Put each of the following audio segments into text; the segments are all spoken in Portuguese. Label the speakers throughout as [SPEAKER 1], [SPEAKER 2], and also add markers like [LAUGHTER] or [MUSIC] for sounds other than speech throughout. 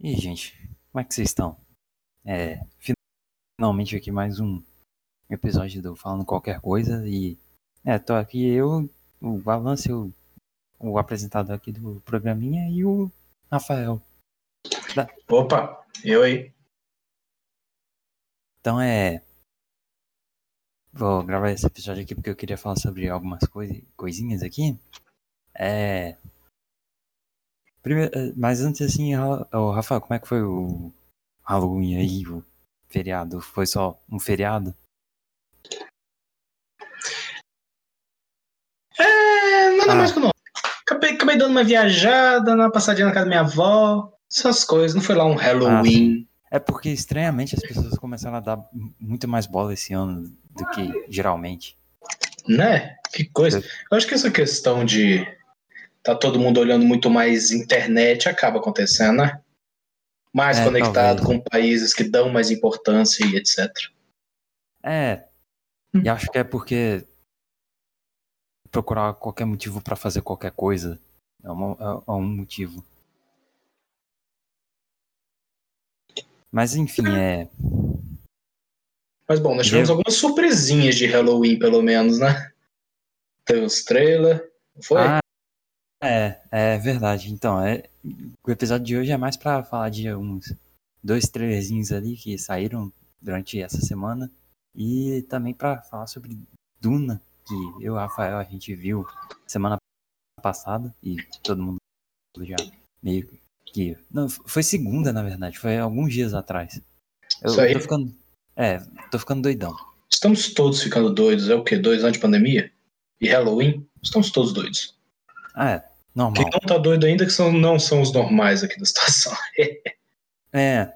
[SPEAKER 1] E aí, gente, como é que vocês estão? É, finalmente aqui mais um episódio do Falando Qualquer Coisa e é, tô aqui eu, o Avanço, o, o apresentador aqui do programinha e o Rafael. Da-
[SPEAKER 2] Opa, eu aí.
[SPEAKER 1] Então é. Vou gravar esse episódio aqui porque eu queria falar sobre algumas coi coisinhas aqui. É. Primeiro, eh, mas antes assim, Ra- ô, Rafael, como é que foi o Halloween aí, o feriado? Foi só um feriado?
[SPEAKER 2] É, nada
[SPEAKER 1] Ah.
[SPEAKER 2] mais que não. Acabei, acabei dando uma viajada, uma passadinha na casa da minha avó, essas coisas. Não foi lá um Halloween.
[SPEAKER 1] É porque estranhamente as pessoas começaram a dar muito mais bola esse ano do que geralmente.
[SPEAKER 2] né? Que coisa. Eu acho que essa questão de tá todo mundo olhando muito mais internet acaba acontecendo, né? Mais
[SPEAKER 1] É,
[SPEAKER 2] conectado
[SPEAKER 1] talvez.
[SPEAKER 2] com países que dão mais importância e etc.
[SPEAKER 1] É, e acho que é porque procurar qualquer motivo pra fazer qualquer coisa é, uma- é- é um motivo. Mas enfim, é.
[SPEAKER 2] Mas bom, nós tivemos
[SPEAKER 1] Eu-
[SPEAKER 2] algumas surpresinhas de Halloween, pelo menos, né? Teve os trailers. Foi?
[SPEAKER 1] Ah, é, é verdade. Então, é, o episódio de hoje é mais pra falar de uns dois trailerzinhos ali que saíram durante essa semana e também pra falar sobre Duna, que eu e o Rafael a gente viu semana passada e todo mundo já meio que. Não, foi segunda, na verdade, foi alguns dias atrás. Eu,
[SPEAKER 2] Isso aí.
[SPEAKER 1] tô ficando. É, tô ficando doidão.
[SPEAKER 2] Estamos todos ficando doidos. É o quê? Dois anos de pandemia? E Halloween? Estamos todos doidos.
[SPEAKER 1] Ah, é, normal.
[SPEAKER 2] Quem não tá doido ainda que são, não são os normais aqui da situação. [LAUGHS]
[SPEAKER 1] É.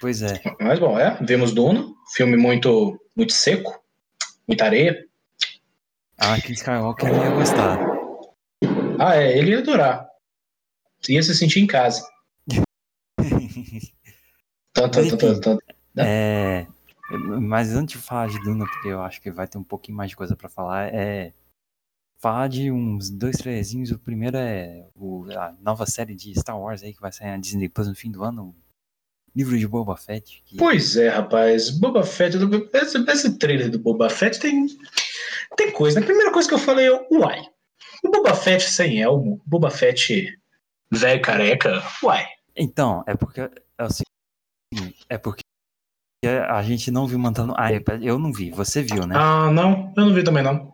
[SPEAKER 1] Pois é.
[SPEAKER 2] Mas bom, é. Vimos Duna. Filme muito, muito seco. Muita areia.
[SPEAKER 1] Ah, que Skywalker ia gostar.
[SPEAKER 2] Ah, é. Ele ia adorar. Ia se sentir em casa. [LAUGHS] Tanto,
[SPEAKER 1] Mas,
[SPEAKER 2] tanto, tanto, tanto.
[SPEAKER 1] É, mas antes de falar de Duna, porque eu acho que vai ter um pouquinho mais de coisa pra falar, é falar de uns dois trailerzinhos. O primeiro é o- a nova série de Star Wars aí que vai sair na Disney Plus no fim do ano, livro de Boba Fett. que-
[SPEAKER 2] Pois é, rapaz. Boba Fett. Esse, esse trailer do Boba Fett tem, tem coisa. A primeira coisa que eu falei é: uai. O Boba Fett sem elmo, Boba Fett velho careca, uai.
[SPEAKER 1] Então, é porque é seguinte, é porque a gente não viu mandando. Ah, eu não vi, você viu, né?
[SPEAKER 2] Ah, não, eu não vi também não.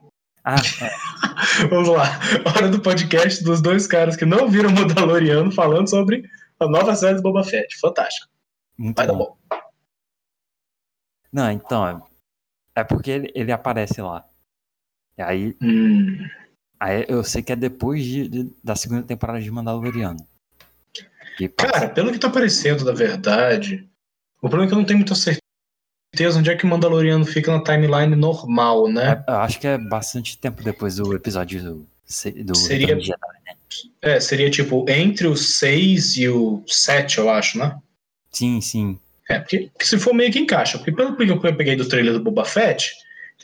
[SPEAKER 1] Ah, é, [LAUGHS]
[SPEAKER 2] Vamos lá. Hora do podcast dos dois caras que não viram Mandaloriano falando sobre a nova série do Boba Fett. Fantástico.
[SPEAKER 1] muito
[SPEAKER 2] Vai dar
[SPEAKER 1] bom.
[SPEAKER 2] bom.
[SPEAKER 1] Não, então, é, é porque ele, ele aparece lá. E aí,
[SPEAKER 2] Hum,
[SPEAKER 1] aí eu sei que é depois de- de- da segunda temporada de Mandaloriano.
[SPEAKER 2] Cara, pelo que tá parecendo, da verdade, o problema é que eu não tenho muita certeza onde é que o Mandaloriano fica na timeline normal, né?
[SPEAKER 1] é- acho que é bastante tempo depois do episódio do, do
[SPEAKER 2] Seria-
[SPEAKER 1] de Jedi.
[SPEAKER 2] É, seria tipo entre o 6 e o 7, eu acho, né?
[SPEAKER 1] Sim, sim.
[SPEAKER 2] É, porque porque se for meio que encaixa. Porque pelo que eu peguei do trailer do Boba Fett,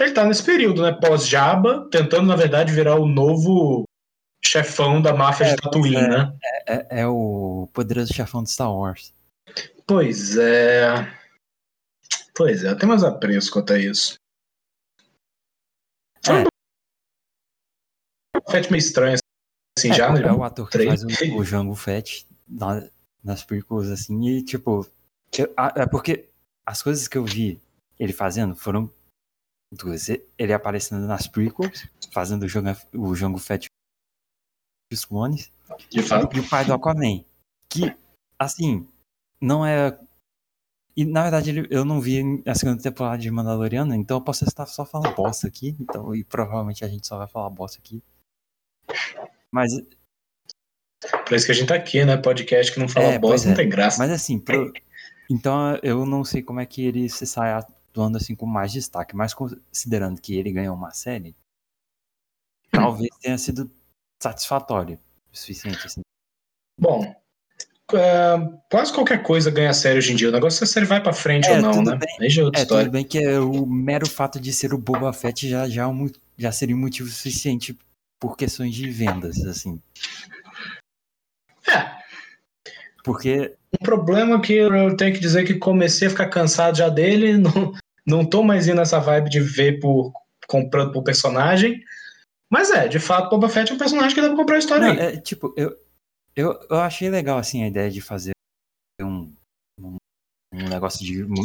[SPEAKER 2] ele tá nesse período, né? Pós-Jabba, tentando, na verdade, virar o novo chefão da máfia
[SPEAKER 1] É,
[SPEAKER 2] de Tatooine,
[SPEAKER 1] é.
[SPEAKER 2] né?
[SPEAKER 1] É, é o poderoso chefão de Star Wars.
[SPEAKER 2] Pois é. Pois é, tem mais apreço quanto a isso.
[SPEAKER 1] É.
[SPEAKER 2] um Fett meio estranho, assim,
[SPEAKER 1] É,
[SPEAKER 2] já, né?
[SPEAKER 1] é o ator que faz o, o Jango Fett na- nas prequels, assim, e tipo. é porque as coisas que eu vi ele fazendo foram duas. Ele aparecendo nas prequels, fazendo o Jango, o Jango Fett e os clones, e o pai do Aquaman. Que, assim, não é. E na verdade ele- eu não vi a segunda temporada de Mandaloriano, então eu posso estar só falando bosta aqui. Então, e provavelmente a gente só vai falar bosta aqui. Mas
[SPEAKER 2] Por isso que a gente tá aqui, né? Podcast que não fala
[SPEAKER 1] É,
[SPEAKER 2] bosta, não
[SPEAKER 1] é.
[SPEAKER 2] tem graça.
[SPEAKER 1] Mas assim, pro- então eu não sei como é que ele se sai atuando assim com mais destaque, mas considerando que ele ganhou uma série, talvez tenha sido satisfatório o suficiente. Assim.
[SPEAKER 2] Bom, é, quase qualquer coisa ganha série hoje em dia. O negócio é se a série vai pra frente
[SPEAKER 1] É,
[SPEAKER 2] ou não, né?
[SPEAKER 1] bem.
[SPEAKER 2] Já é outra
[SPEAKER 1] É,
[SPEAKER 2] história.
[SPEAKER 1] tudo bem que é o mero fato de ser o Boba Fett já, já, é um já seria um motivo suficiente por questões de vendas, assim.
[SPEAKER 2] É,
[SPEAKER 1] Porque
[SPEAKER 2] Um problema que eu tenho que dizer que comecei a ficar cansado já dele, [LAUGHS] não, não tô mais indo nessa vibe de ver por comprando por personagem. Mas é, de fato, Boba Fett é um personagem que dá pra comprar a história
[SPEAKER 1] Não,
[SPEAKER 2] aí.
[SPEAKER 1] é, tipo, eu, eu, eu achei legal, assim, a ideia de fazer um, um, um negócio de...
[SPEAKER 2] Mas,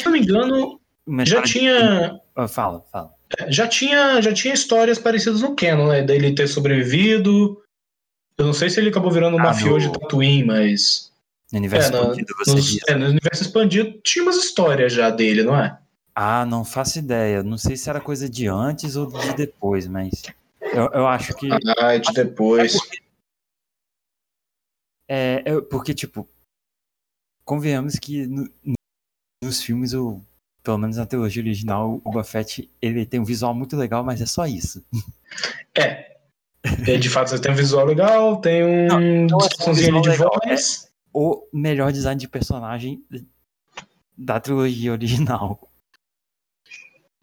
[SPEAKER 2] se eu não me engano, já
[SPEAKER 1] história de-
[SPEAKER 2] tinha,
[SPEAKER 1] Ah, Fala, fala.
[SPEAKER 2] já tinha já tinha histórias parecidas no Canon, né? Dele ter sobrevivido. Eu não sei se ele acabou virando um
[SPEAKER 1] Ah,
[SPEAKER 2] mafioso
[SPEAKER 1] no-
[SPEAKER 2] de Tatooine, mas.
[SPEAKER 1] No universo
[SPEAKER 2] É, na-
[SPEAKER 1] expandido, você
[SPEAKER 2] nos- é, no universo expandido tinha umas histórias já dele, não é?
[SPEAKER 1] Ah, não faço ideia. Não sei se era coisa de antes ou de depois, mas eu, eu acho que
[SPEAKER 2] Ah, de depois.
[SPEAKER 1] é, é porque tipo, convenhamos que no- no- nos filmes o pelo menos na trilogia original, o Boba Fett, ele tem um visual muito legal, mas é só isso. [LAUGHS]
[SPEAKER 2] É. É, de fato, você tem um visual legal, tem um
[SPEAKER 1] Não, não é um
[SPEAKER 2] ali de
[SPEAKER 1] visual legal,
[SPEAKER 2] voz.
[SPEAKER 1] O melhor design de personagem da trilogia original.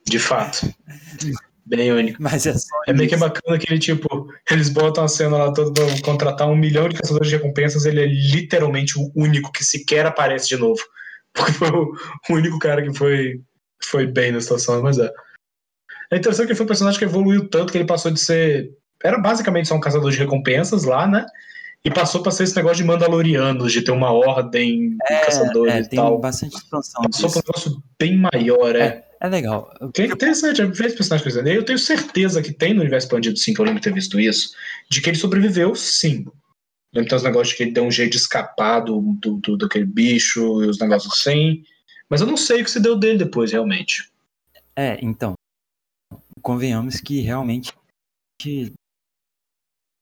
[SPEAKER 2] De fato. [LAUGHS] Bem único.
[SPEAKER 1] Mas é só
[SPEAKER 2] É meio que bacana que ele, tipo, eles botam a cena lá toda pra contratar um milhão de caçadores de recompensas, ele é literalmente o único que sequer aparece de novo. [LAUGHS] Porque foi o único cara que foi, foi bem na situação, mas é. É interessante que ele foi um personagem que evoluiu tanto que ele passou de ser. Era basicamente só um caçador de recompensas lá, né? E passou pra ser esse negócio de Mandalorianos, de ter uma ordem de caçadores
[SPEAKER 1] É,
[SPEAKER 2] e
[SPEAKER 1] tem
[SPEAKER 2] tal.
[SPEAKER 1] bastante expansão
[SPEAKER 2] Passou
[SPEAKER 1] disso.
[SPEAKER 2] pra um negócio bem maior, é.
[SPEAKER 1] É legal.
[SPEAKER 2] Que é interessante, é esse personagem. E Eu tenho certeza que tem no universo expandido, sim, que eu lembro de ter visto isso, de que ele sobreviveu, sim. Tem uns negócios de que ele deu um jeito de escapar do, do, do- daquele bicho e os negócios assim. Mas eu não sei o que se deu dele depois, realmente.
[SPEAKER 1] É, então. Convenhamos que realmente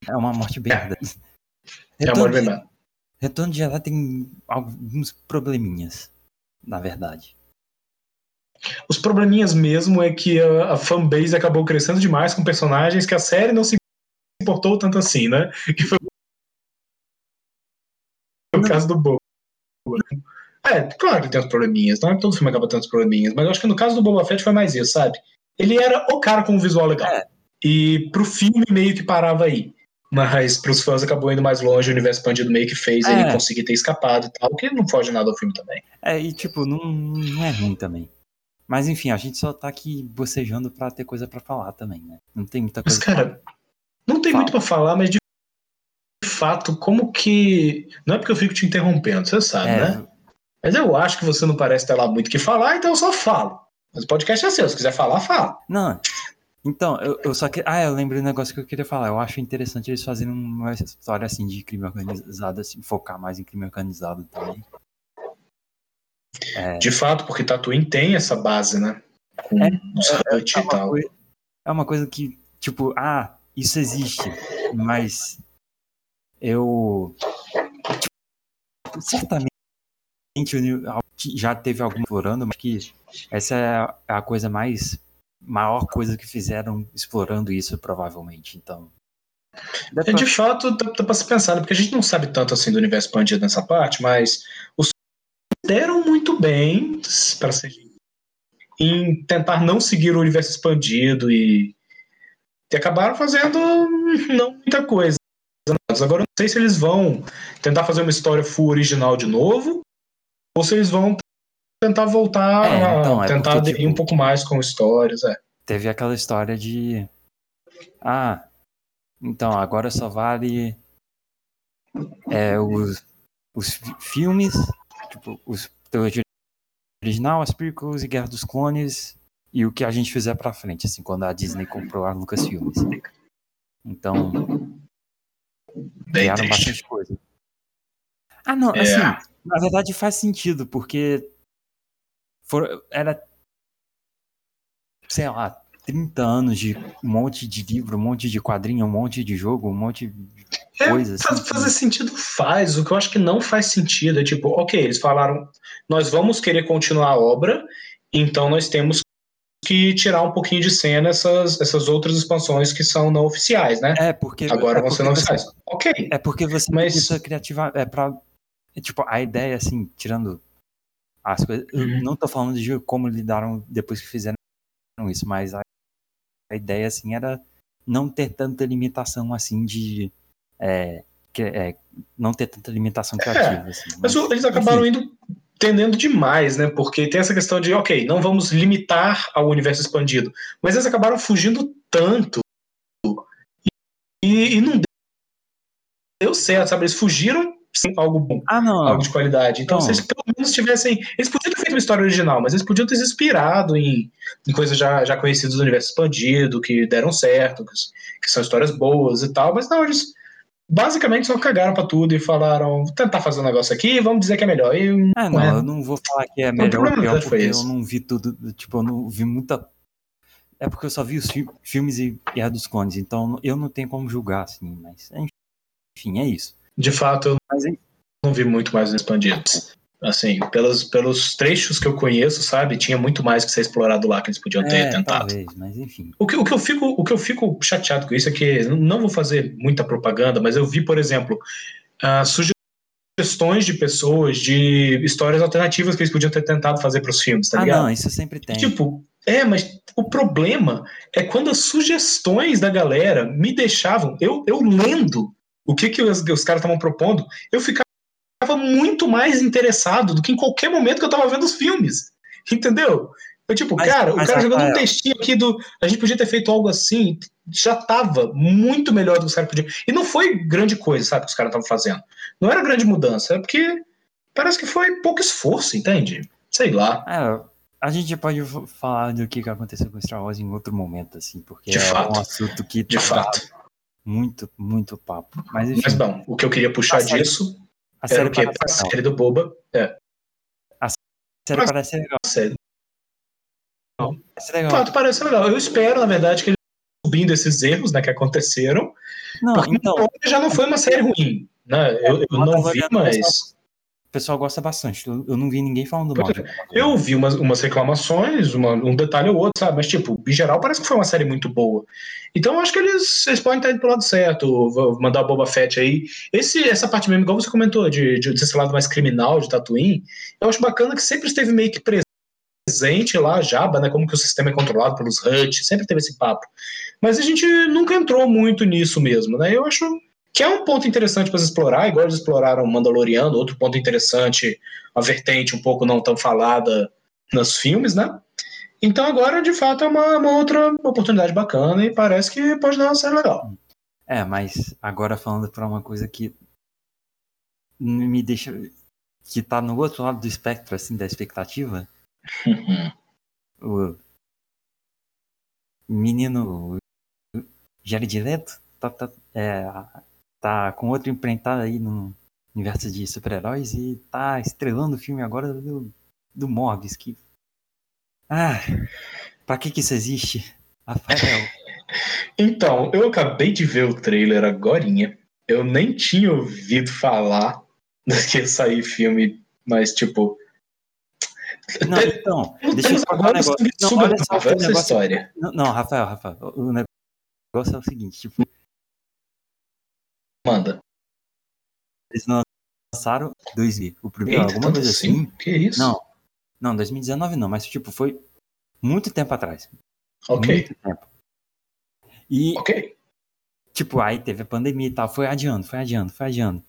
[SPEAKER 1] é uma morte bem
[SPEAKER 2] É. É bem
[SPEAKER 1] de,
[SPEAKER 2] bem.
[SPEAKER 1] Retorno de Jedi tem alguns probleminhas, na verdade.
[SPEAKER 2] Os probleminhas mesmo é que a, a fanbase acabou crescendo demais com personagens que a série não se importou tanto assim, né? Que foi o caso do Boba. É, claro que tem uns probleminhas, não é todo filme acaba tendo uns probleminhas, mas eu acho que no caso do Boba Fett foi mais isso, sabe? Ele era o cara com um visual legal.
[SPEAKER 1] É.
[SPEAKER 2] E pro filme meio que parava aí. Mas pros fãs acabou indo mais longe, o universo expandido meio que fez
[SPEAKER 1] É.
[SPEAKER 2] ele conseguir ter escapado e tal, que não foge nada ao filme também.
[SPEAKER 1] É, e tipo, não, não é ruim também. Mas enfim, a gente só tá aqui bocejando pra ter coisa pra falar também, né? Não tem muita
[SPEAKER 2] Mas,
[SPEAKER 1] coisa.
[SPEAKER 2] cara, não tem
[SPEAKER 1] Fala.
[SPEAKER 2] muito pra falar, mas de fato, como que. Não é porque eu fico te interrompendo, você sabe,
[SPEAKER 1] é,
[SPEAKER 2] né? Mas eu acho que você não parece ter lá muito o que falar, então eu só falo. Mas o podcast é seu, se quiser falar, fala.
[SPEAKER 1] Não. Então, eu, eu só que. Ah, eu lembrei um negócio que eu queria falar. Eu acho interessante eles fazerem uma história assim de crime organizado, assim, focar mais em crime organizado também. É,
[SPEAKER 2] De fato, porque Tatooine tem essa base, né? Com
[SPEAKER 1] É,
[SPEAKER 2] os Hut
[SPEAKER 1] é
[SPEAKER 2] e
[SPEAKER 1] uma
[SPEAKER 2] tal.
[SPEAKER 1] é uma coisa que, tipo, ah, isso existe, mas eu. tipo, certamente já teve algum explorando, mas que essa é a- é a coisa mais. maior coisa que fizeram explorando isso, provavelmente. Então.
[SPEAKER 2] É,
[SPEAKER 1] pra-
[SPEAKER 2] de fato, dá, dá pra se pensar, né? porque a gente não sabe tanto assim do universo expandido nessa parte, mas os deram muito bem para ser em tentar não seguir o universo expandido e, e acabaram fazendo não muita coisa. Agora eu não sei se eles vão tentar fazer uma história full original de novo ou se eles vão tentar voltar
[SPEAKER 1] É, então,
[SPEAKER 2] a
[SPEAKER 1] é
[SPEAKER 2] tentar
[SPEAKER 1] porque, tipo,
[SPEAKER 2] um pouco mais com histórias. É.
[SPEAKER 1] teve aquela história de. Ah, então agora só vale é, os, os fi- filmes, tipo, os trilogia original, as prequels e Guerra dos Clones e o que a gente fizer pra frente, assim, quando a Disney comprou a Lucasfilmes. Então,
[SPEAKER 2] Bem
[SPEAKER 1] criaram
[SPEAKER 2] triste.
[SPEAKER 1] bastante coisa. Ah, não,
[SPEAKER 2] É.
[SPEAKER 1] assim, na verdade faz sentido, porque for, era, sei lá, 30 anos de um monte de livro, um monte de quadrinho, um monte de jogo, um monte de
[SPEAKER 2] É,
[SPEAKER 1] coisa. assim,
[SPEAKER 2] fazer sentido faz. O que eu acho que não faz sentido é tipo, ok, eles falaram, nós vamos querer continuar a obra, então nós temos que tirar um pouquinho de cena essas, essas outras expansões que são não oficiais, né?
[SPEAKER 1] É, porque.
[SPEAKER 2] Agora
[SPEAKER 1] é
[SPEAKER 2] vão ser
[SPEAKER 1] porque
[SPEAKER 2] não
[SPEAKER 1] você-
[SPEAKER 2] oficiais. Ok.
[SPEAKER 1] É porque você
[SPEAKER 2] Mas-
[SPEAKER 1] precisa criativa. É pra. é tipo, a ideia, assim, tirando as coisas. Eu
[SPEAKER 2] Uhum.
[SPEAKER 1] não tô falando de como lidaram depois que fizeram isso, mas a, a ideia, assim, era não ter tanta limitação, assim, de é, que é, não ter tanta limitação criativa.
[SPEAKER 2] É,
[SPEAKER 1] assim,
[SPEAKER 2] mas o- eles acabaram indo tendendo demais, né? Porque tem essa questão de, ok, não vamos limitar ao universo expandido. Mas eles acabaram fugindo tanto e, e não deu certo, sabe? Eles fugiram algo bom,
[SPEAKER 1] Ah,
[SPEAKER 2] algo de qualidade. Então,
[SPEAKER 1] Não.
[SPEAKER 2] se eles pelo menos tivessem. Eles podiam ter feito uma história original, mas eles podiam ter se inspirado em, em coisas já, já conhecidas do universo expandido, que deram certo, que, que são histórias boas e tal, mas não, eles basicamente só cagaram pra tudo e falaram: vou tentar fazer um negócio aqui, vamos dizer que é melhor. E,
[SPEAKER 1] Ah, não,
[SPEAKER 2] é.
[SPEAKER 1] eu não vou falar que é melhor ou pior,
[SPEAKER 2] foi
[SPEAKER 1] porque eu não vi tudo, tipo, eu não vi muita... É porque eu só vi os fi- filmes e Guerra dos Clones, então eu não tenho como julgar, assim, mas enfim, é isso.
[SPEAKER 2] De fato, eu
[SPEAKER 1] Mas
[SPEAKER 2] não vi muito mais Expandidos. Assim, pelos, pelos trechos que eu conheço, sabe, tinha muito mais que ser explorado lá que eles podiam ter
[SPEAKER 1] é,
[SPEAKER 2] tentado.
[SPEAKER 1] talvez, mas enfim.
[SPEAKER 2] O que, o, que eu fico, o que eu fico chateado com isso é que não vou fazer muita propaganda, mas eu vi, por exemplo, ah, sugestões de pessoas de histórias alternativas que eles podiam ter tentado fazer para os filmes, tá
[SPEAKER 1] ah,
[SPEAKER 2] ligado?
[SPEAKER 1] não, isso sempre tem.
[SPEAKER 2] Tipo, é, mas o problema é quando as sugestões da galera me deixavam, eu, eu lendo o que, que os, os caras estavam propondo, eu ficava muito mais interessado do que em qualquer momento que eu tava vendo os filmes. Entendeu? Eu, tipo,
[SPEAKER 1] Mas-
[SPEAKER 2] cara,
[SPEAKER 1] mas,
[SPEAKER 2] o cara jogando um textinho aqui do. A gente podia ter feito algo assim, já tava muito melhor do que os caras podiam. E não foi grande coisa, sabe, que os caras estavam fazendo. Não era grande mudança, é porque parece que foi pouco esforço, entende? Sei lá.
[SPEAKER 1] É, a gente pode falar do que que aconteceu com Star Wars em outro momento, assim, porque
[SPEAKER 2] De
[SPEAKER 1] é
[SPEAKER 2] fato.
[SPEAKER 1] um assunto que
[SPEAKER 2] De
[SPEAKER 1] dá
[SPEAKER 2] fato.
[SPEAKER 1] Muito, muito papo. Mas enfim,
[SPEAKER 2] Mas bom, o que eu queria puxar
[SPEAKER 1] A série-
[SPEAKER 2] disso
[SPEAKER 1] a
[SPEAKER 2] era
[SPEAKER 1] série
[SPEAKER 2] o quê? A série do Boba. É,
[SPEAKER 1] A série
[SPEAKER 2] mas-
[SPEAKER 1] parece legal.
[SPEAKER 2] a série.
[SPEAKER 1] Parece legal.
[SPEAKER 2] fato, parece legal. Eu espero, na verdade, que eles subindo esses erros né, que aconteceram.
[SPEAKER 1] Não,
[SPEAKER 2] Porque
[SPEAKER 1] então,
[SPEAKER 2] já não foi uma série ruim. Né? Eu, eu não vi, mas.
[SPEAKER 1] O pessoal gosta bastante. Eu, eu não vi ninguém falando mal.
[SPEAKER 2] Pois Eu vi umas, umas reclamações, uma- um detalhe ou outro, sabe? Mas, tipo, em geral, parece que foi uma série muito boa. Então, eu acho que eles, eles podem estar indo pro lado certo. Vou mandar o Boba Fett aí. Esse, essa parte mesmo, igual você comentou, de, de, desse lado mais criminal de Tatooine, eu acho bacana que sempre esteve meio que presente lá, Jabba, né? Como que o sistema é controlado pelos Hutt, sempre teve esse papo. Mas a gente nunca entrou muito nisso mesmo, né? Eu acho que é um ponto interessante para explorar, igual eles exploraram o Mandaloriano, outro ponto interessante, uma vertente um pouco não tão falada nos filmes, né? Então agora, de fato, é uma, uma outra oportunidade bacana e parece que pode dar uma série legal.
[SPEAKER 1] É, mas agora falando pra uma coisa que me deixa. que tá no outro lado do espectro, assim, da expectativa. O menino Jared Leto tá, tá, é, tá com outro empreitado aí no universo de super-heróis e tá estrelando o filme agora do, do Morbius, que... Ah, pra que que isso existe? Rafael, [LAUGHS]
[SPEAKER 2] Então, eu acabei de ver o trailer agorinha. Eu nem tinha ouvido falar [LAUGHS] que ia sair filme, mas tipo.
[SPEAKER 1] não, então, deixa eu contar um negócio. Não, olha só, o negócio-
[SPEAKER 2] história.
[SPEAKER 1] Não, não, Rafael, Rafael, o negócio é o seguinte, tipo,
[SPEAKER 2] Manda.
[SPEAKER 1] eles lançaram 2000, o primeiro,
[SPEAKER 2] Eita,
[SPEAKER 1] alguma coisa
[SPEAKER 2] assim?
[SPEAKER 1] assim.
[SPEAKER 2] Que isso?
[SPEAKER 1] Não, não, 2019 não, mas tipo, foi muito tempo atrás.
[SPEAKER 2] Ok,
[SPEAKER 1] Muito tempo. E,
[SPEAKER 2] ok.
[SPEAKER 1] tipo, aí teve a pandemia e tal, foi adiando, foi adiando, foi adiando.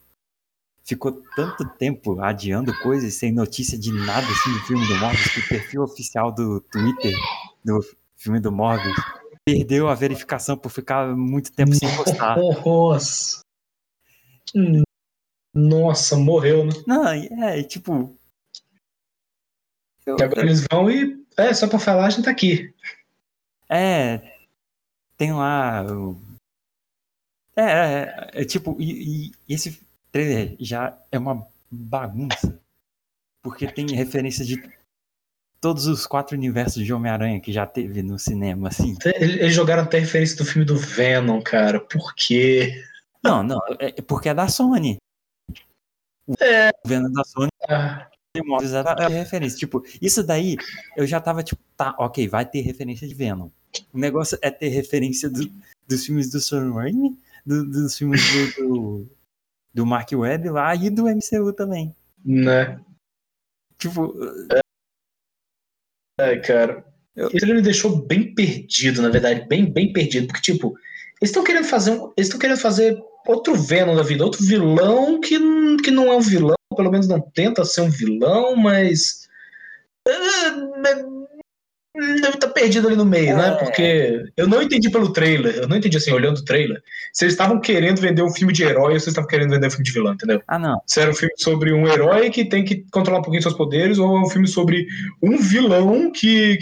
[SPEAKER 1] Ficou tanto tempo adiando coisas sem notícia de nada assim do filme do Morbius que o perfil oficial do Twitter do filme do Morbius perdeu a verificação por ficar muito tempo sem postar. [LAUGHS]
[SPEAKER 2] Nossa. Nossa, morreu, né?
[SPEAKER 1] Não, e é, tipo. eu-
[SPEAKER 2] E agora eles vão e. É, só pra falar, a gente tá aqui.
[SPEAKER 1] É. Tem lá. o- É, é, é, tipo, e, e esse trailer já é uma bagunça. Porque tem referência de todos os quatro universos de Homem-Aranha que já teve no cinema, assim.
[SPEAKER 2] Eles jogaram até referência do filme do Venom, cara. Por quê?
[SPEAKER 1] Não, não, é é porque é da Sony. O
[SPEAKER 2] É.
[SPEAKER 1] Venom da Sony e Morbius era é referência. Tipo, isso daí eu já tava tipo, tá, ok, vai ter referência de Venom. O negócio é ter referência do- dos filmes do Sam Raimi, do- dos filmes do, do, do Mark Webb lá e do MCU também.
[SPEAKER 2] né?
[SPEAKER 1] Tipo,
[SPEAKER 2] Ai, cara.
[SPEAKER 1] Eu-
[SPEAKER 2] Ele me deixou bem perdido, na verdade, bem, bem perdido, porque tipo, eles estão querendo fazer um, eles estão querendo fazer outro Venom da vida, outro vilão que, que não é um vilão, pelo menos não tenta ser um vilão, mas. Deve estar perdido ali no meio, né? é. Porque eu não entendi pelo trailer, eu não entendi assim, olhando o trailer, se eles estavam querendo vender um filme de herói ou se estavam querendo vender um filme de vilão, entendeu?
[SPEAKER 1] Ah, não.
[SPEAKER 2] Se era um filme sobre um herói que tem que controlar um pouquinho seus poderes ou é um filme sobre um vilão que,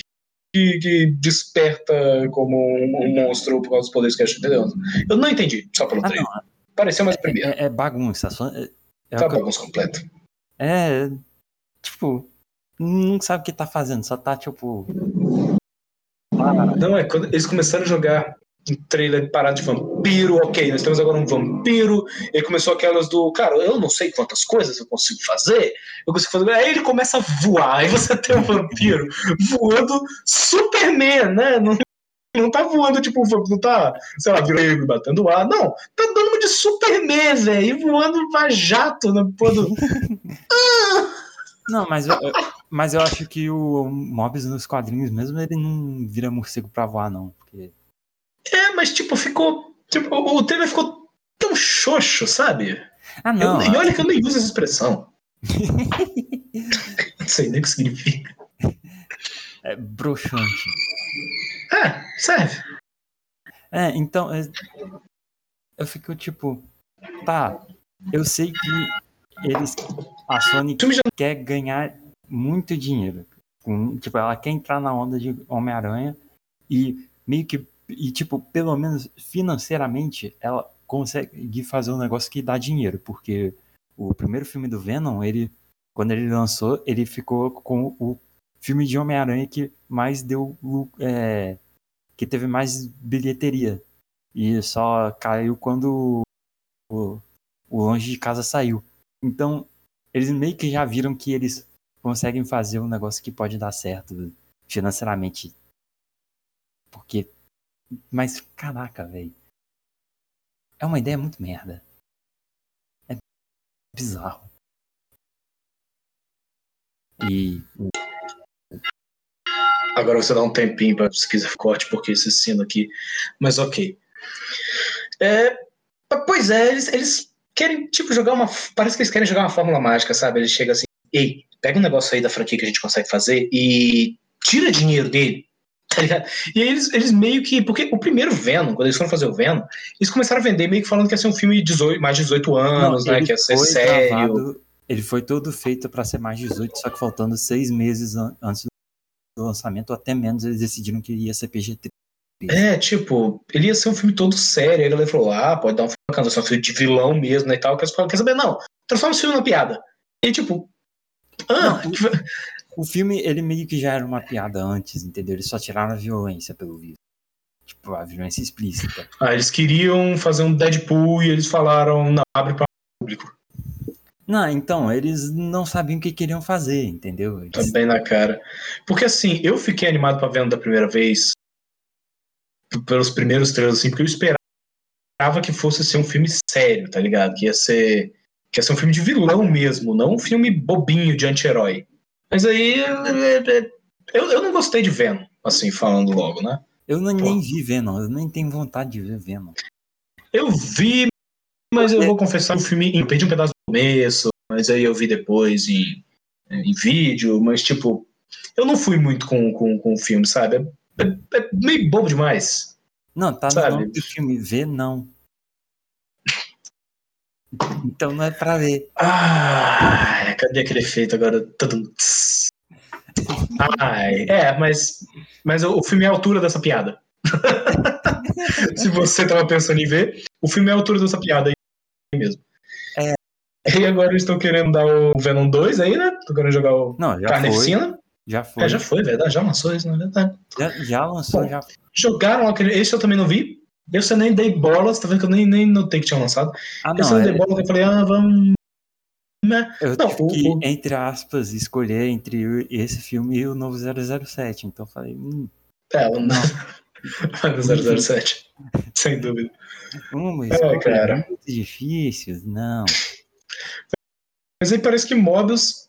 [SPEAKER 2] que, que desperta como um, um, monstro por causa dos poderes que acha, entendeu? Eu não entendi, só pelo ah, trailer. Não. Pareceu mais primeiro.
[SPEAKER 1] É, é, bagunça. Só, é,
[SPEAKER 2] é tá bagunça completo.
[SPEAKER 1] É, tipo, não sabe o que tá fazendo, só tá tipo.
[SPEAKER 2] Não, é quando eles começaram a jogar um trailer parado de vampiro, ok, nós temos agora um vampiro, ele começou aquelas do, cara, eu não sei quantas coisas eu consigo fazer, eu consigo fazer, aí ele começa a voar, aí você tem um vampiro voando Superman, né, não, não tá voando, tipo, não tá, sei lá, virando batendo ar, não, tá dando de Superman, velho, e voando pra jato, né, pô, do... [LAUGHS]
[SPEAKER 1] Não, mas eu, mas eu acho que o Mobius nos quadrinhos mesmo, ele não vira morcego pra voar, não. Porque...
[SPEAKER 2] É, mas tipo, ficou. Tipo, o trailer ficou tão xoxo, sabe?
[SPEAKER 1] Ah, não.
[SPEAKER 2] Eu, e olha que eu nem uso essa expressão. [LAUGHS] não sei nem o que significa.
[SPEAKER 1] É broxante.
[SPEAKER 2] É, serve.
[SPEAKER 1] É, então. É, eu fico tipo. Tá, eu sei que eles. A Sony quer ganhar muito dinheiro. tipo, ela quer entrar na onda de Homem-Aranha e meio que. E, tipo, pelo menos financeiramente, ela consegue fazer um negócio que dá dinheiro. Porque o primeiro filme do Venom, ele. Quando ele lançou, ele ficou com o filme de Homem-Aranha que mais deu. É, que teve mais bilheteria. E só caiu quando o, o Longe de Casa saiu. Então, eles meio que já viram que eles conseguem fazer um negócio que pode dar certo financeiramente. Porque. Mas, caraca, velho. É uma ideia muito merda. É bizarro. E.
[SPEAKER 2] Agora você dá um tempinho pra pesquisa corte, porque esse sino aqui. Mas ok. É, pois é, eles, eles querem, tipo, jogar uma. Parece que eles querem jogar uma fórmula mágica, sabe? Eles chegam assim, ei, pega um negócio aí da franquia que a gente consegue fazer e tira dinheiro dele. Tá ligado? E aí eles, eles meio que. Porque o primeiro Venom, quando eles foram fazer o Venom, eles começaram a vender meio que falando que ia ser um filme de 18, mais de 18 anos, Não, né? Que ia ser sério. Gravado,
[SPEAKER 1] ele foi todo feito para ser mais de 18, só que faltando seis meses an antes do lançamento, ou até menos, eles decidiram que ia ser PG-13.
[SPEAKER 2] É, tipo, ele ia ser um filme todo sério. Aí ele falou: ah, pode dar um filme bacana, um filme de vilão mesmo né, e tal. Que as pessoas quer saber, não, transforma esse filme numa piada. E tipo,
[SPEAKER 1] ah, não, o, filme, ele meio que já era uma piada antes, entendeu? Eles só tiraram a violência pelo visto. Tipo, a violência explícita.
[SPEAKER 2] Ah, eles queriam fazer um Deadpool e eles falaram, não, abre para o público.
[SPEAKER 1] Não, então, eles não sabiam o que queriam fazer, entendeu? Eles...
[SPEAKER 2] Tá bem na cara. Porque assim, eu fiquei animado pra ver da primeira vez pelos primeiros trailers, assim, porque eu esperava que fosse ser um filme sério, tá ligado? Que ia ser que ia ser um filme de vilão mesmo, não um filme bobinho de anti-herói. Mas aí eu, eu não gostei de Venom, assim, falando logo, né?
[SPEAKER 1] Eu não, nem vi Venom, eu nem tenho vontade de ver Venom.
[SPEAKER 2] Eu vi, mas eu vou confessar o filme, eu perdi um pedaço do começo, mas aí eu vi depois em, em vídeo, mas tipo, eu não fui muito com, com, com o filme, sabe? É, é, é meio bobo demais.
[SPEAKER 1] Não, tá sabe? no nome do filme, vê não. Então não é pra ver.
[SPEAKER 2] Ah, cadê aquele efeito agora? Ai, é, mas, mas o filme é a altura dessa piada. [LAUGHS] Se você tava pensando em ver, o filme é a altura dessa piada aí mesmo.
[SPEAKER 1] É.
[SPEAKER 2] E agora eles estão querendo dar o Venom 2 aí, né? Estão querendo jogar o
[SPEAKER 1] Não, já Carnificina. Foi. Já foi.
[SPEAKER 2] É, já foi, verdade. Já lançou isso, na verdade.
[SPEAKER 1] Já, já lançou, Bom, já.
[SPEAKER 2] Jogaram aquele. Esse eu também não vi. Eu nem dei bola, você tá vendo que eu nem, nem notei que tinha lançado. Ah, não, eu nem é... dei bola, eu falei, ah, vamos.
[SPEAKER 1] Né? Eu não, tive o, que, o... entre aspas, escolher entre esse filme e o novo 007. Então eu falei, hum.
[SPEAKER 2] É, o não. [LAUGHS] 007. [LAUGHS] Sem dúvida.
[SPEAKER 1] Uma é, cara. muito difícil, não.
[SPEAKER 2] Mas aí parece que Mobius.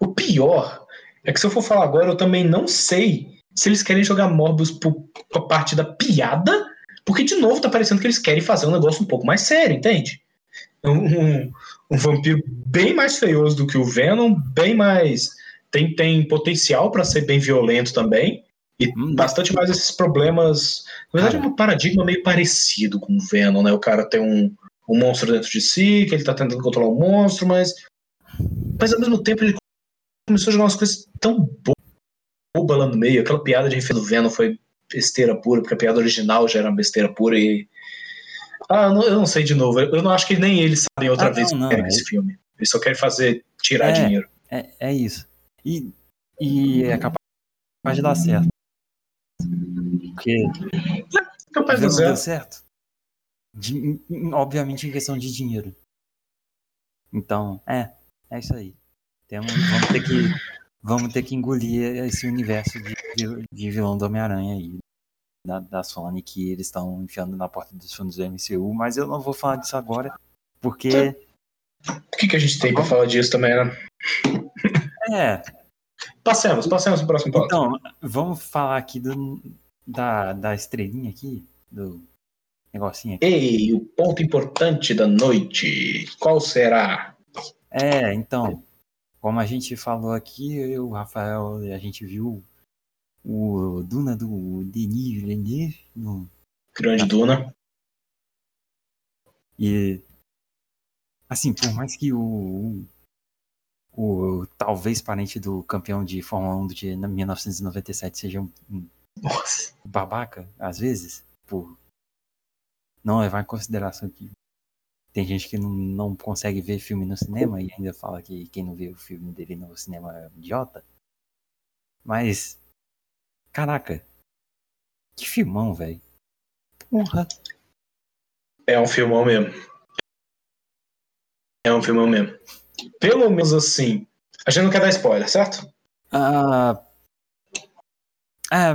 [SPEAKER 2] O pior é que se eu for falar agora, eu também não sei se eles querem jogar Mobius por, por parte da piada Porque, de novo, tá parecendo que eles querem fazer um negócio um pouco mais sério, entende? Um, um, um vampiro bem mais feioso do que o Venom, bem mais. Tem, tem potencial para ser bem violento também. E hum. bastante mais esses problemas. Na verdade, é um paradigma meio parecido com o Venom, né? O cara tem um, um monstro dentro de si, que ele tá tentando controlar o monstro, mas. Mas ao mesmo tempo ele começou a jogar umas coisas tão boba lá no meio. Aquela piada de referência do Venom foi besteira pura, porque a piada original já era uma besteira pura e. Ah, não, eu não sei de novo. Eu não acho que nem eles sabem outra ah, vez o que querem é... esse filme. Eles só querem fazer tirar
[SPEAKER 1] é,
[SPEAKER 2] dinheiro.
[SPEAKER 1] É, é isso. E, e é capaz de dar certo. Porque. É capaz de dar certo. certo. De, obviamente em questão de dinheiro. Então, é, é isso aí. Temos, vamos ter que vamos ter que engolir esse universo de, de vilão do Homem-Aranha aí. Da, da Sony que eles estão enfiando na porta dos fundos do MCU, mas eu não vou falar disso agora, porque.
[SPEAKER 2] O que, que a gente tem para falar disso também, né?
[SPEAKER 1] É.
[SPEAKER 2] Passemos, passemos pro próximo ponto.
[SPEAKER 1] Então, vamos falar aqui do, da, da estrelinha aqui, do negocinho aqui.
[SPEAKER 2] Ei, o ponto importante da noite, qual será?
[SPEAKER 1] É, então, como a gente falou aqui, eu, o Rafael, a gente viu o Duna do Denis Villeneuve no
[SPEAKER 2] Grande Duna.
[SPEAKER 1] E assim, por mais que o, o, o, talvez parente do campeão de Fórmula 1 de 1997 seja um, um babaca, às vezes, por não levar em consideração que tem gente que não, não consegue ver filme no cinema e ainda fala que quem não vê o filme dele no cinema é idiota. Mas, caraca, que filmão, velho. Porra.
[SPEAKER 2] É um filmão mesmo. É um filmão mesmo. Pelo menos assim. A gente não quer dar spoiler, certo?
[SPEAKER 1] Ah. Ah,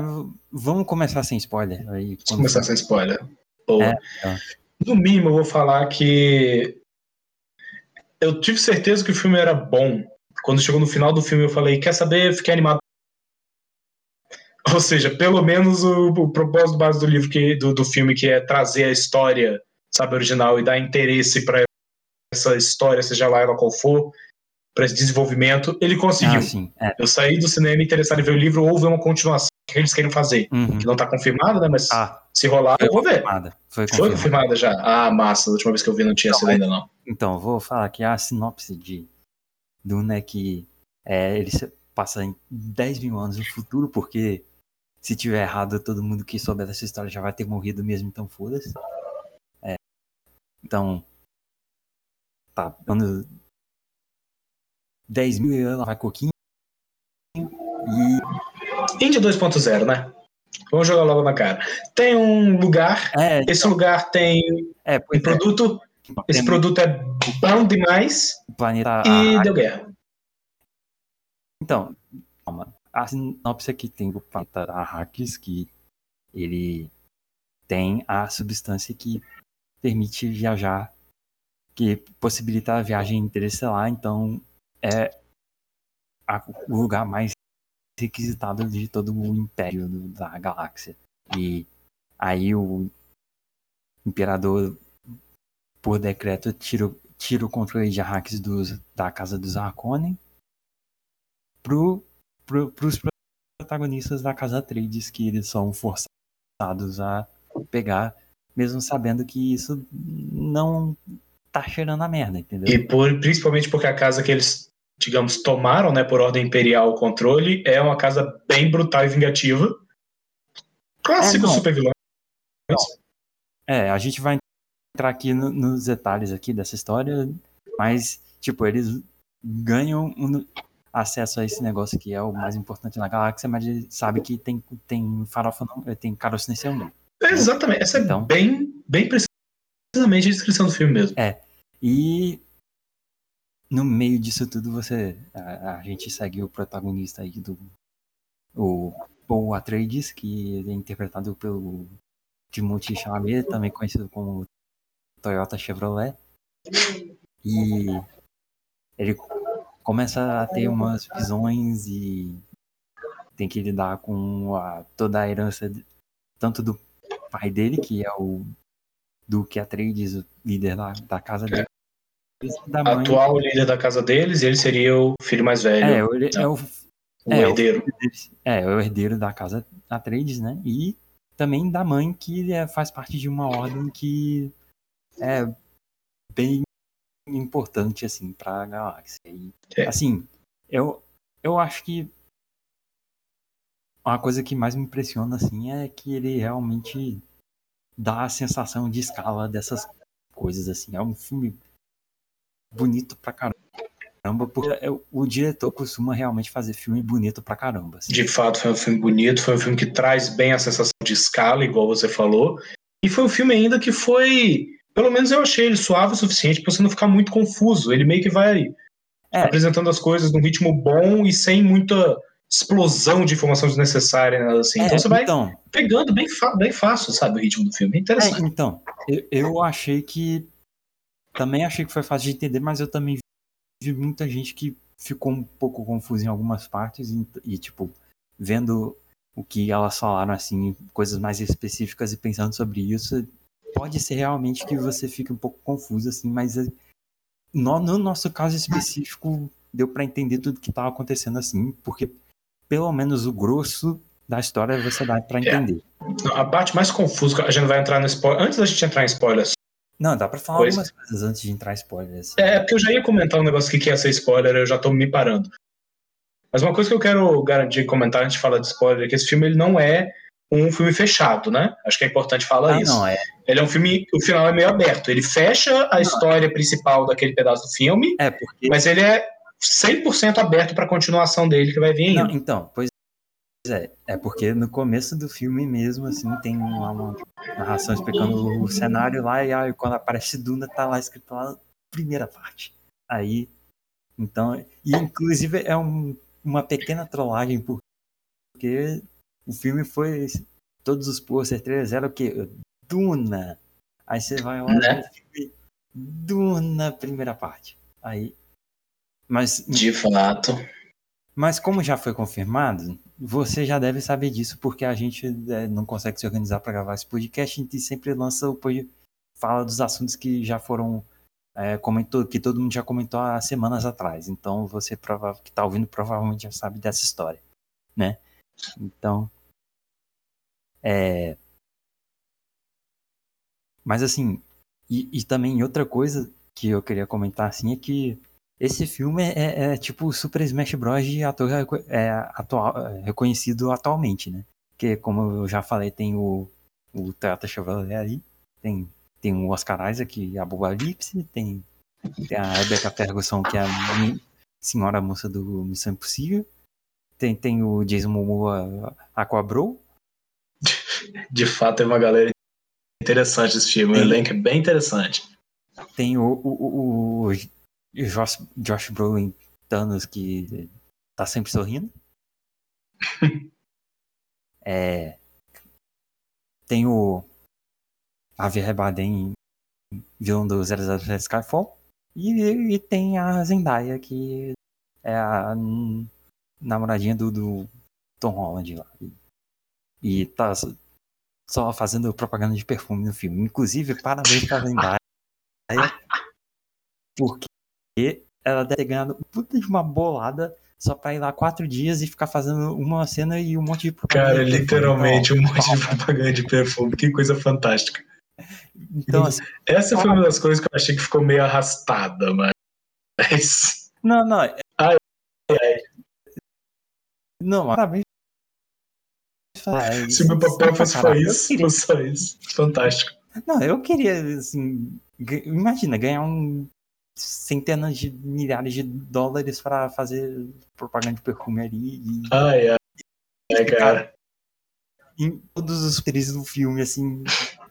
[SPEAKER 1] vamos começar sem spoiler. Aí,
[SPEAKER 2] vamos começar sem spoiler. É, tá. No mínimo, eu vou falar que eu tive certeza que o filme era bom. Quando chegou no final do filme, eu falei: Quer saber? Fiquei animado. Ou seja, pelo menos o, o propósito base do livro, que, do, do filme, que é trazer a história, sabe, original e dar interesse para essa história, seja lá ela qual for, para esse desenvolvimento, ele conseguiu.
[SPEAKER 1] Ah, é.
[SPEAKER 2] Eu saí do cinema interessado em ver o livro ou ver uma continuação que eles querem fazer.
[SPEAKER 1] Uhum.
[SPEAKER 2] Que não está confirmada, né? Mas ah, se rolar, eu vou ver. Foi confirmada. Foi confirmada já. Ah, massa. A última vez que eu vi não tinha então, sido ainda, não.
[SPEAKER 1] Então, vou falar que a sinopse de Duna é que é, ele passa em 10 mil anos no futuro, porque se tiver errado, todo mundo que souber dessa história já vai ter morrido mesmo, então foda-se. É, então, tá, ano 10 mil anos vai coquinho. E.
[SPEAKER 2] Indy 2.0, né? Vamos jogar logo na cara. Tem um lugar, é, esse então, lugar tem
[SPEAKER 1] é,
[SPEAKER 2] um é. produto, esse produto é bom demais
[SPEAKER 1] o planeta
[SPEAKER 2] e a... deu guerra.
[SPEAKER 1] Então, calma. A sinopse aqui tem o Arrakis, que ele tem a substância que permite viajar, que possibilita a viagem interestelar, então é a, o lugar mais requisitado de todo o império do, da galáxia. E aí o imperador, por decreto, tira, tira o controle de Arrakis dos, da casa dos Harkonnen pro, pro, pros protagonistas da casa Atreides, que eles são forçados a pegar, mesmo sabendo que isso não tá cheirando a merda, entendeu?
[SPEAKER 2] E por, principalmente porque a casa que eles, digamos, tomaram, né, por ordem imperial o controle, é uma casa bem brutal e vingativa. Clássico é, super vilão.
[SPEAKER 1] É, a gente vai entrar aqui no, nos detalhes aqui dessa história, mas, tipo, eles ganham um, acesso a esse negócio que é o mais importante na galáxia, mas eles sabem que tem, tem farofa, não, tem caroço nesse mundo.
[SPEAKER 2] Exatamente, essa é então, bem, bem precisamente a descrição do filme mesmo.
[SPEAKER 1] É. E no meio disso tudo você a, a gente segue o protagonista aí do o Paul Atreides, que é interpretado pelo Timothy Chalamet, também conhecido como Toyota Chevrolet. E ele começa a ter umas visões e tem que lidar com a, toda a herança tanto do pai dele, que é o Duque Atreides, o líder da, da casa dele. Da mãe,
[SPEAKER 2] Atual líder da casa deles, e ele seria o filho mais velho.
[SPEAKER 1] é, o- ele é o,
[SPEAKER 2] o
[SPEAKER 1] é, o
[SPEAKER 2] herdeiro.
[SPEAKER 1] deles. É, o herdeiro da casa Atreides, né? E também da mãe, que é, faz parte de uma ordem que é bem importante, assim, pra galáxia. E,
[SPEAKER 2] É.
[SPEAKER 1] assim, eu, eu acho que uma coisa que mais me impressiona, assim, é que ele realmente dá a sensação de escala dessas coisas, assim. É um filme bonito pra caramba, porque é- o diretor costuma realmente fazer filme bonito pra caramba. assim.
[SPEAKER 2] De fato, foi um filme bonito, foi um filme que traz bem a sensação de escala, igual você falou. E foi um filme ainda que foi. Pelo menos eu achei ele suave o suficiente pra você não ficar muito confuso. Ele meio que vai
[SPEAKER 1] É.
[SPEAKER 2] apresentando as coisas num ritmo bom e sem muita explosão de informação desnecessária, nada assim.
[SPEAKER 1] É,
[SPEAKER 2] então você vai
[SPEAKER 1] então,
[SPEAKER 2] pegando bem, bem fácil, sabe, o ritmo do filme. É
[SPEAKER 1] É,
[SPEAKER 2] interessante.
[SPEAKER 1] então, eu, eu achei que. Também achei que foi fácil de entender, mas eu também vi muita gente que ficou um pouco confusa em algumas partes e, e, tipo, vendo o que elas falaram, assim, coisas mais específicas e pensando sobre isso, pode ser realmente que você fique um pouco confuso, assim, mas eh, no, no nosso caso específico, deu pra entender tudo que tava acontecendo, assim, porque pelo menos o grosso da história você dá pra entender.
[SPEAKER 2] Não, A parte mais confusa, a gente vai entrar no spoiler. Antes da gente entrar em spoilers,
[SPEAKER 1] Não, dá pra falar
[SPEAKER 2] Coisa.
[SPEAKER 1] algumas coisas antes de entrar em spoilers.
[SPEAKER 2] É, porque eu já ia comentar um negócio que ia ser spoiler, eu já tô me parando. Mas uma coisa que eu quero garantir comentar antes de falar de spoiler é que esse filme ele não é um filme fechado, né? Acho que é importante falar
[SPEAKER 1] Ah,
[SPEAKER 2] isso.
[SPEAKER 1] não, é.
[SPEAKER 2] Ele é um filme, o final é meio aberto. Ele fecha a história principal daquele pedaço do filme,
[SPEAKER 1] É, porque.
[SPEAKER 2] mas ele é 100% aberto pra continuação dele que vai vir ainda.
[SPEAKER 1] Não, então, pois é. É porque no começo do filme mesmo, assim, tem uma, uma narração explicando o cenário lá, e aí quando aparece Duna, tá lá escrito lá, primeira parte. Aí. Então. E inclusive é um- uma pequena trollagem, porque o filme foi. Todos os posters trailers eram o quê? Duna. Aí você vai lá
[SPEAKER 2] Né?
[SPEAKER 1] no filme Duna, primeira parte. Aí. Mas
[SPEAKER 2] De fato.
[SPEAKER 1] Mas como já foi confirmado, você já deve saber disso, porque a gente é, não consegue se organizar para gravar esse podcast, a gente sempre lança o pod- fala dos assuntos que já foram é, comentou, que todo mundo já comentou há semanas atrás. Então você prova, que está ouvindo provavelmente já sabe dessa história, né? Então, é, mas assim, e, e também outra coisa que eu queria comentar assim é que esse filme é, é- é tipo Super Smash Bros. de ator é, atual, é, reconhecido atualmente, né? Porque, como eu já falei, tem o, o Toyota Chevrolet ali, tem, tem o Oscar Isaac, a Boba Lipsy, tem, tem a Rebecca Ferguson, que é a senhora moça do Missão Impossível, tem, tem o Jason Momoa Aquabro,
[SPEAKER 2] De fato, é uma galera interessante esse filme. O
[SPEAKER 1] Sim.
[SPEAKER 2] elenco é bem interessante.
[SPEAKER 1] tem o, o, o, o Josh, Josh Brolin Thanos, que tá sempre sorrindo. [LAUGHS] É, tem o Javier Bardem, vilão do 007 Skyfall. E, e tem a Zendaya, que é a namoradinha do, do Tom Holland lá. E, e tá só- fazendo propaganda de perfume no filme. Inclusive, parabéns pra Zendaya. Porque ela deve ter ganhado puta de uma bolada só pra ir lá quatro dias e ficar fazendo uma cena e um monte de propaganda.
[SPEAKER 2] Cara,
[SPEAKER 1] de
[SPEAKER 2] literalmente um monte de propaganda de perfume. Que coisa fantástica.
[SPEAKER 1] Então, assim,
[SPEAKER 2] Essa foi uma das coisas que eu achei que ficou meio arrastada, mas.
[SPEAKER 1] não, não. é-
[SPEAKER 2] Ai,
[SPEAKER 1] Não, parabéns. É,
[SPEAKER 2] Se meu papel fosse só isso,
[SPEAKER 1] queria-
[SPEAKER 2] fosse só isso. Fantástico.
[SPEAKER 1] Não, eu queria, assim. Imagina, ganhar um centenas de milhares de dólares pra fazer propaganda de perfume ali e
[SPEAKER 2] Ai, ai. É, cara.
[SPEAKER 1] em todos os trilhos do filme, assim,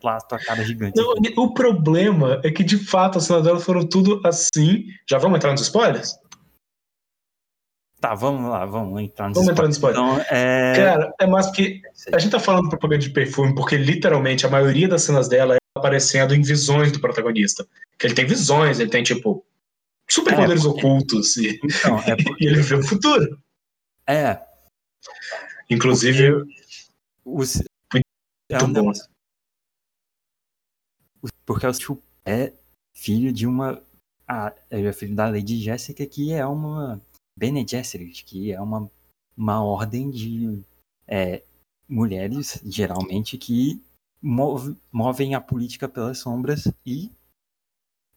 [SPEAKER 1] lá tua cara gigante.
[SPEAKER 2] Não, o problema é que, de fato, as cenas dela foram tudo assim. Já vamos entrar nos spoilers?
[SPEAKER 1] Tá, vamos lá, vamos entrar no
[SPEAKER 2] Vamos entrar no spoiler.
[SPEAKER 1] Então, é.
[SPEAKER 2] Cara, é mais porque a gente tá falando propaganda de perfume porque literalmente a maioria das cenas dela é aparecendo em visões do protagonista. Que ele tem visões, ele tem, tipo, superpoderes
[SPEAKER 1] É, porque-
[SPEAKER 2] ocultos e,
[SPEAKER 1] Então, é [LAUGHS]
[SPEAKER 2] e
[SPEAKER 1] porque.
[SPEAKER 2] ele vê o futuro.
[SPEAKER 1] É,
[SPEAKER 2] Inclusive,
[SPEAKER 1] os, é um
[SPEAKER 2] bom.
[SPEAKER 1] Porque o é filho de uma. Ah, ele é filho da Lady Jessica, que é uma Bene Gesserit, que é uma, uma ordem de é, mulheres, geralmente, que move, movem a política pelas sombras e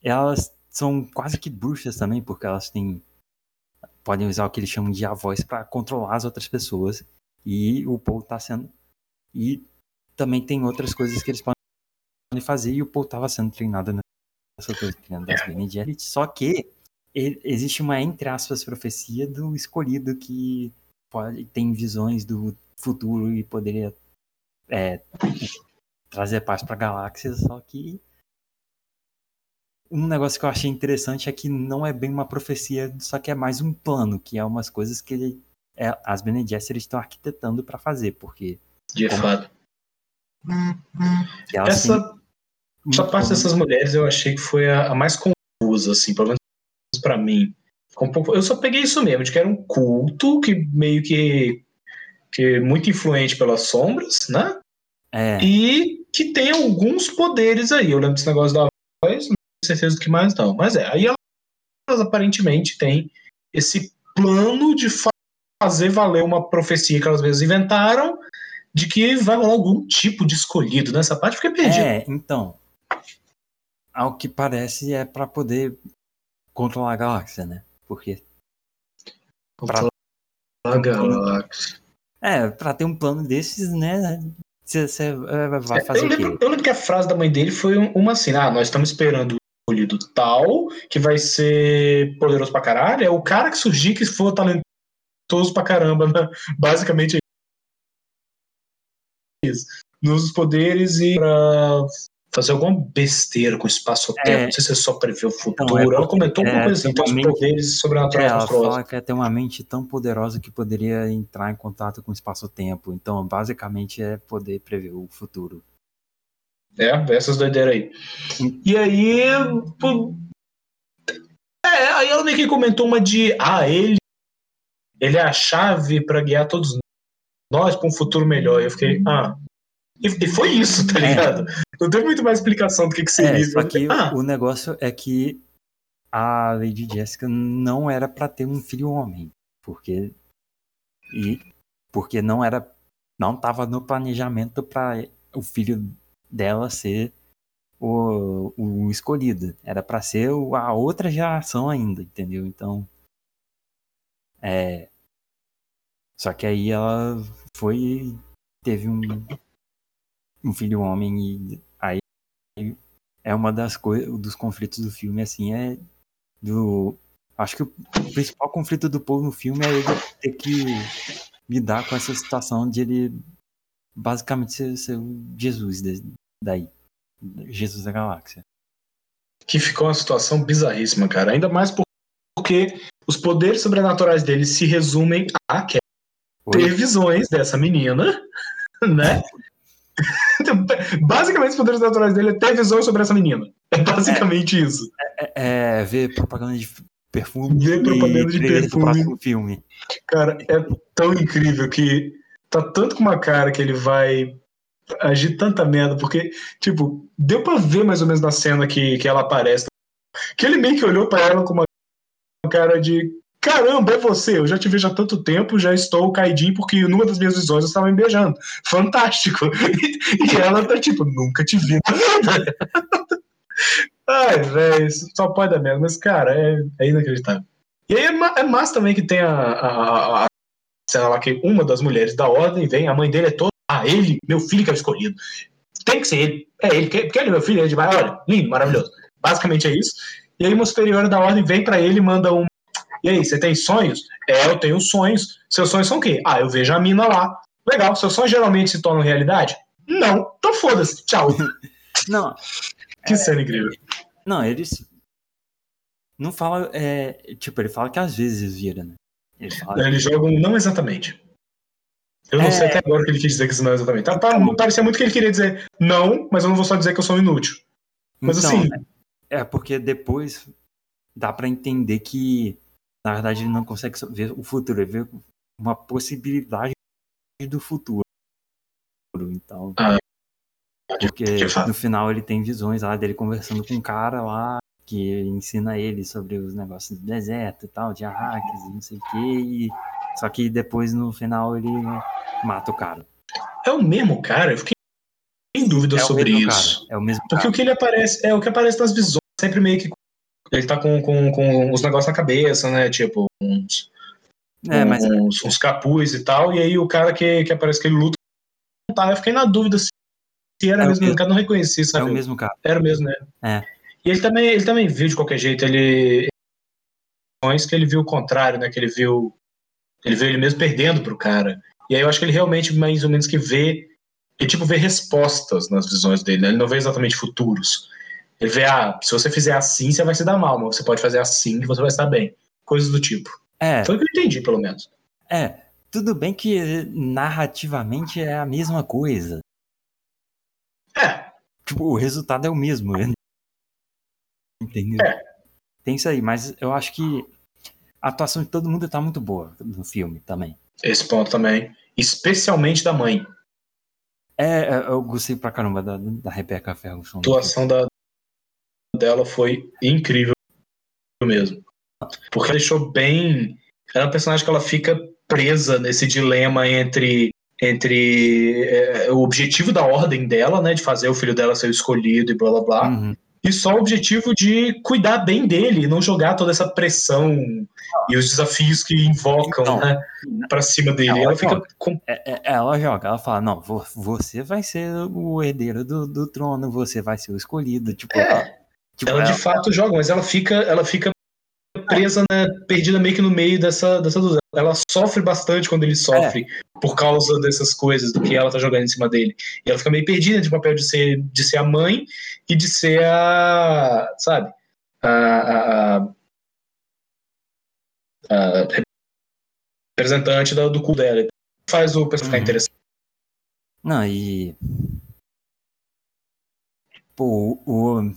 [SPEAKER 1] elas são quase que bruxas também, porque elas têm podem usar o que eles chamam de avós para controlar as outras pessoas. E o Paul tá sendo e também tem outras coisas que eles podem fazer e o Paul estava sendo treinado nessa coisa das Bene Gesserit, só que existe uma entre aspas profecia do escolhido que pode tem visões do futuro e poderia é, trazer paz para a galáxia, só que um negócio que eu achei interessante é que não é bem uma profecia, só que é mais um plano, que é umas coisas que ele, é, as Bene Gesserit estão arquitetando para fazer, porque
[SPEAKER 2] de como, fato. Essa, essa parte dessas mulheres eu achei que foi a, a mais confusa, assim, pelo para mim. Um pouco, eu só peguei isso mesmo, de que era um culto que meio que, que muito influente pelas sombras, né?
[SPEAKER 1] É.
[SPEAKER 2] E que tem alguns poderes aí. Eu lembro desse negócio da voz, não tenho certeza do que mais não. Mas é, aí elas aparentemente têm esse plano de fazer valer uma profecia que elas mesmas inventaram de que vai rolar algum tipo de escolhido nessa parte, fiquei perdido.
[SPEAKER 1] É, então. Ao que parece é para poder controlar a galáxia, né? Porque.
[SPEAKER 2] Controlar pra... a galáxia.
[SPEAKER 1] É, pra ter um plano desses, né? Você é, vai fazer
[SPEAKER 2] eu, lembro, eu lembro que a frase da mãe dele foi uma assim: ah, nós estamos esperando o escolhido tal, que vai ser poderoso pra caralho. É o cara que surgir que for talentoso pra caramba, né? [LAUGHS] Basicamente é isso. Nos poderes e pra fazer alguma besteira com espaço-tempo. É, não sei se é só prever o futuro. Então, é ela comentou alguma é, coisa assim, tem os poderes sobrenaturais
[SPEAKER 1] é, ela fala que é ter uma mente tão poderosa que poderia entrar em contato com o espaço-tempo. Então, basicamente, é poder prever o futuro.
[SPEAKER 2] É, essas doideiras aí. E aí. Pô, é, aí ela meio que comentou uma de. Ah, ele. Ele é a chave para guiar todos nós para um futuro melhor. E eu fiquei. Ah, e, foi isso, tá é. ligado? É. Não tem muito mais explicação do que, que seria. É,
[SPEAKER 1] só que ah. o negócio é que a Lady Jessica não era para ter um filho homem, porque e porque não era não tava no planejamento para o filho dela ser o, o escolhido, era para ser a outra geração ainda, entendeu? Então é só que aí ela foi teve um um filho homem e aí é uma das coisas dos conflitos do filme assim é do acho que o principal conflito do povo no filme é ele ter que lidar com essa situação de ele basicamente ser, ser o Jesus daí Jesus da galáxia.
[SPEAKER 2] Que ficou uma situação bizarríssima cara. Ainda mais porque os poderes sobrenaturais dele se resumem a ter visões dessa menina [LAUGHS] né [LAUGHS] basicamente, os poderes naturais dele é ter visão sobre essa menina. É basicamente é, isso.
[SPEAKER 1] É, é, ver propaganda de perfume.
[SPEAKER 2] Ver propaganda de perfume.
[SPEAKER 1] filme.
[SPEAKER 2] Cara, é tão incrível que tá tanto com uma cara que ele vai agir tanta merda, porque, tipo, deu pra ver mais ou menos na cena que, que ela aparece. Que ele meio que olhou para ela com uma cara de Caramba, é você, eu já te vejo há tanto tempo, já estou caidinho porque numa das minhas visões eu estava me beijando. Fantástico. [LAUGHS] E, ela tá tipo, nunca te vi. [LAUGHS] Ai, velho, só pode dar merda, mas cara, é, é inacreditável. E aí é, é massa também que tem a, a, a, cena lá que uma das mulheres da ordem vem, a mãe dele é toda. Ah, ele, meu filho que é o escolhido. Tem que ser ele. É ele, porque ele é meu filho, ele vai, olha, lindo, maravilhoso. Basicamente é isso. E aí uma superior da ordem vem para ele e manda um e aí, você tem sonhos? É, eu tenho sonhos. Seus sonhos são o quê? Ah, eu vejo a mina lá. Legal, seus sonhos geralmente se tornam realidade? Não, então foda-se, tchau. [LAUGHS]
[SPEAKER 1] Não.
[SPEAKER 2] que é, cena incrível.
[SPEAKER 1] Não, eles. Não fala. É, tipo, ele fala que às vezes vira, né?
[SPEAKER 2] Ele fala eles que... jogam não exatamente. Eu não é... sei até agora o que ele quis dizer que isso não é exatamente. Tá, parecia muito que ele queria dizer não, mas eu não vou só dizer que eu sou inútil. Mas então, assim.
[SPEAKER 1] É porque depois dá para entender que na verdade, ele não consegue ver o futuro, ele vê uma possibilidade do futuro. Então.
[SPEAKER 2] Ah,
[SPEAKER 1] Porque no final ele tem visões lá dele conversando com um cara lá que ensina ele sobre os negócios do deserto e tal, de arraques e não sei o que. E... Só que depois no final ele mata o cara.
[SPEAKER 2] É o mesmo cara? Eu fiquei em dúvida
[SPEAKER 1] É
[SPEAKER 2] sobre isso.
[SPEAKER 1] cara. É o mesmo
[SPEAKER 2] Porque
[SPEAKER 1] cara.
[SPEAKER 2] o que ele aparece é o que aparece nas visões, sempre meio que. Ele tá com, com, com os negócios na cabeça, né? Tipo, uns,
[SPEAKER 1] É, mas
[SPEAKER 2] uns, uns capuz e tal. E aí o cara que, que aparece que ele luta tá. Eu fiquei na dúvida se era
[SPEAKER 1] É o
[SPEAKER 2] mesmo.
[SPEAKER 1] mesmo.
[SPEAKER 2] O cara não reconheci,
[SPEAKER 1] é
[SPEAKER 2] sabe?
[SPEAKER 1] o mesmo cara.
[SPEAKER 2] Era o mesmo, né?
[SPEAKER 1] É.
[SPEAKER 2] E ele também, ele também viu de qualquer jeito, ele. que ele viu o contrário, né? Que ele viu. Ele viu ele mesmo perdendo pro cara. E aí eu acho que ele realmente, mais ou menos, que vê. Ele tipo vê respostas nas visões dele, né? Ele não vê exatamente futuros. Ele vê, ah, se você fizer assim, você vai se dar mal, mas você pode fazer assim que você vai estar bem. Coisas do tipo.
[SPEAKER 1] É,
[SPEAKER 2] Foi o que eu entendi, pelo menos.
[SPEAKER 1] é. Tudo bem que narrativamente é a mesma coisa.
[SPEAKER 2] É,
[SPEAKER 1] Tipo, o resultado é o mesmo. né? Entendeu?
[SPEAKER 2] É.
[SPEAKER 1] Tem isso aí, mas eu acho que a atuação de todo mundo tá muito boa no filme também.
[SPEAKER 2] esse ponto também. Especialmente da mãe.
[SPEAKER 1] É, eu gostei pra caramba da, da Rebecca Ferguson.
[SPEAKER 2] A atuação da, dela foi incrível mesmo. Porque ela deixou bem. Ela é uma personagem que ela fica presa nesse dilema entre, entre é, o objetivo da ordem dela, né? De fazer o filho dela ser o escolhido e blá blá blá.
[SPEAKER 1] Uhum.
[SPEAKER 2] E só o objetivo de cuidar bem dele, e não jogar toda essa pressão e os desafios que invocam
[SPEAKER 1] Então,
[SPEAKER 2] né, pra cima dele.
[SPEAKER 1] ela
[SPEAKER 2] Ela fica com
[SPEAKER 1] É, é, ela joga, ela fala, não, vo- você vai ser o herdeiro do, do trono, você vai ser o escolhido. Tipo,
[SPEAKER 2] É.
[SPEAKER 1] ela, tipo,
[SPEAKER 2] ela de fato joga, mas ela fica, ela fica presa, né, perdida meio que no meio dessa, dessa. Ela sofre bastante quando ele sofre por causa dessas coisas, do que ela tá jogando em cima dele. E ela fica meio perdida de papel de ser, de ser a mãe e de ser a, sabe, a, a, a- a representante do, do cu dela. Faz o personagem ficar
[SPEAKER 1] Uhum.
[SPEAKER 2] interessante.
[SPEAKER 1] Não, e. Pô, o.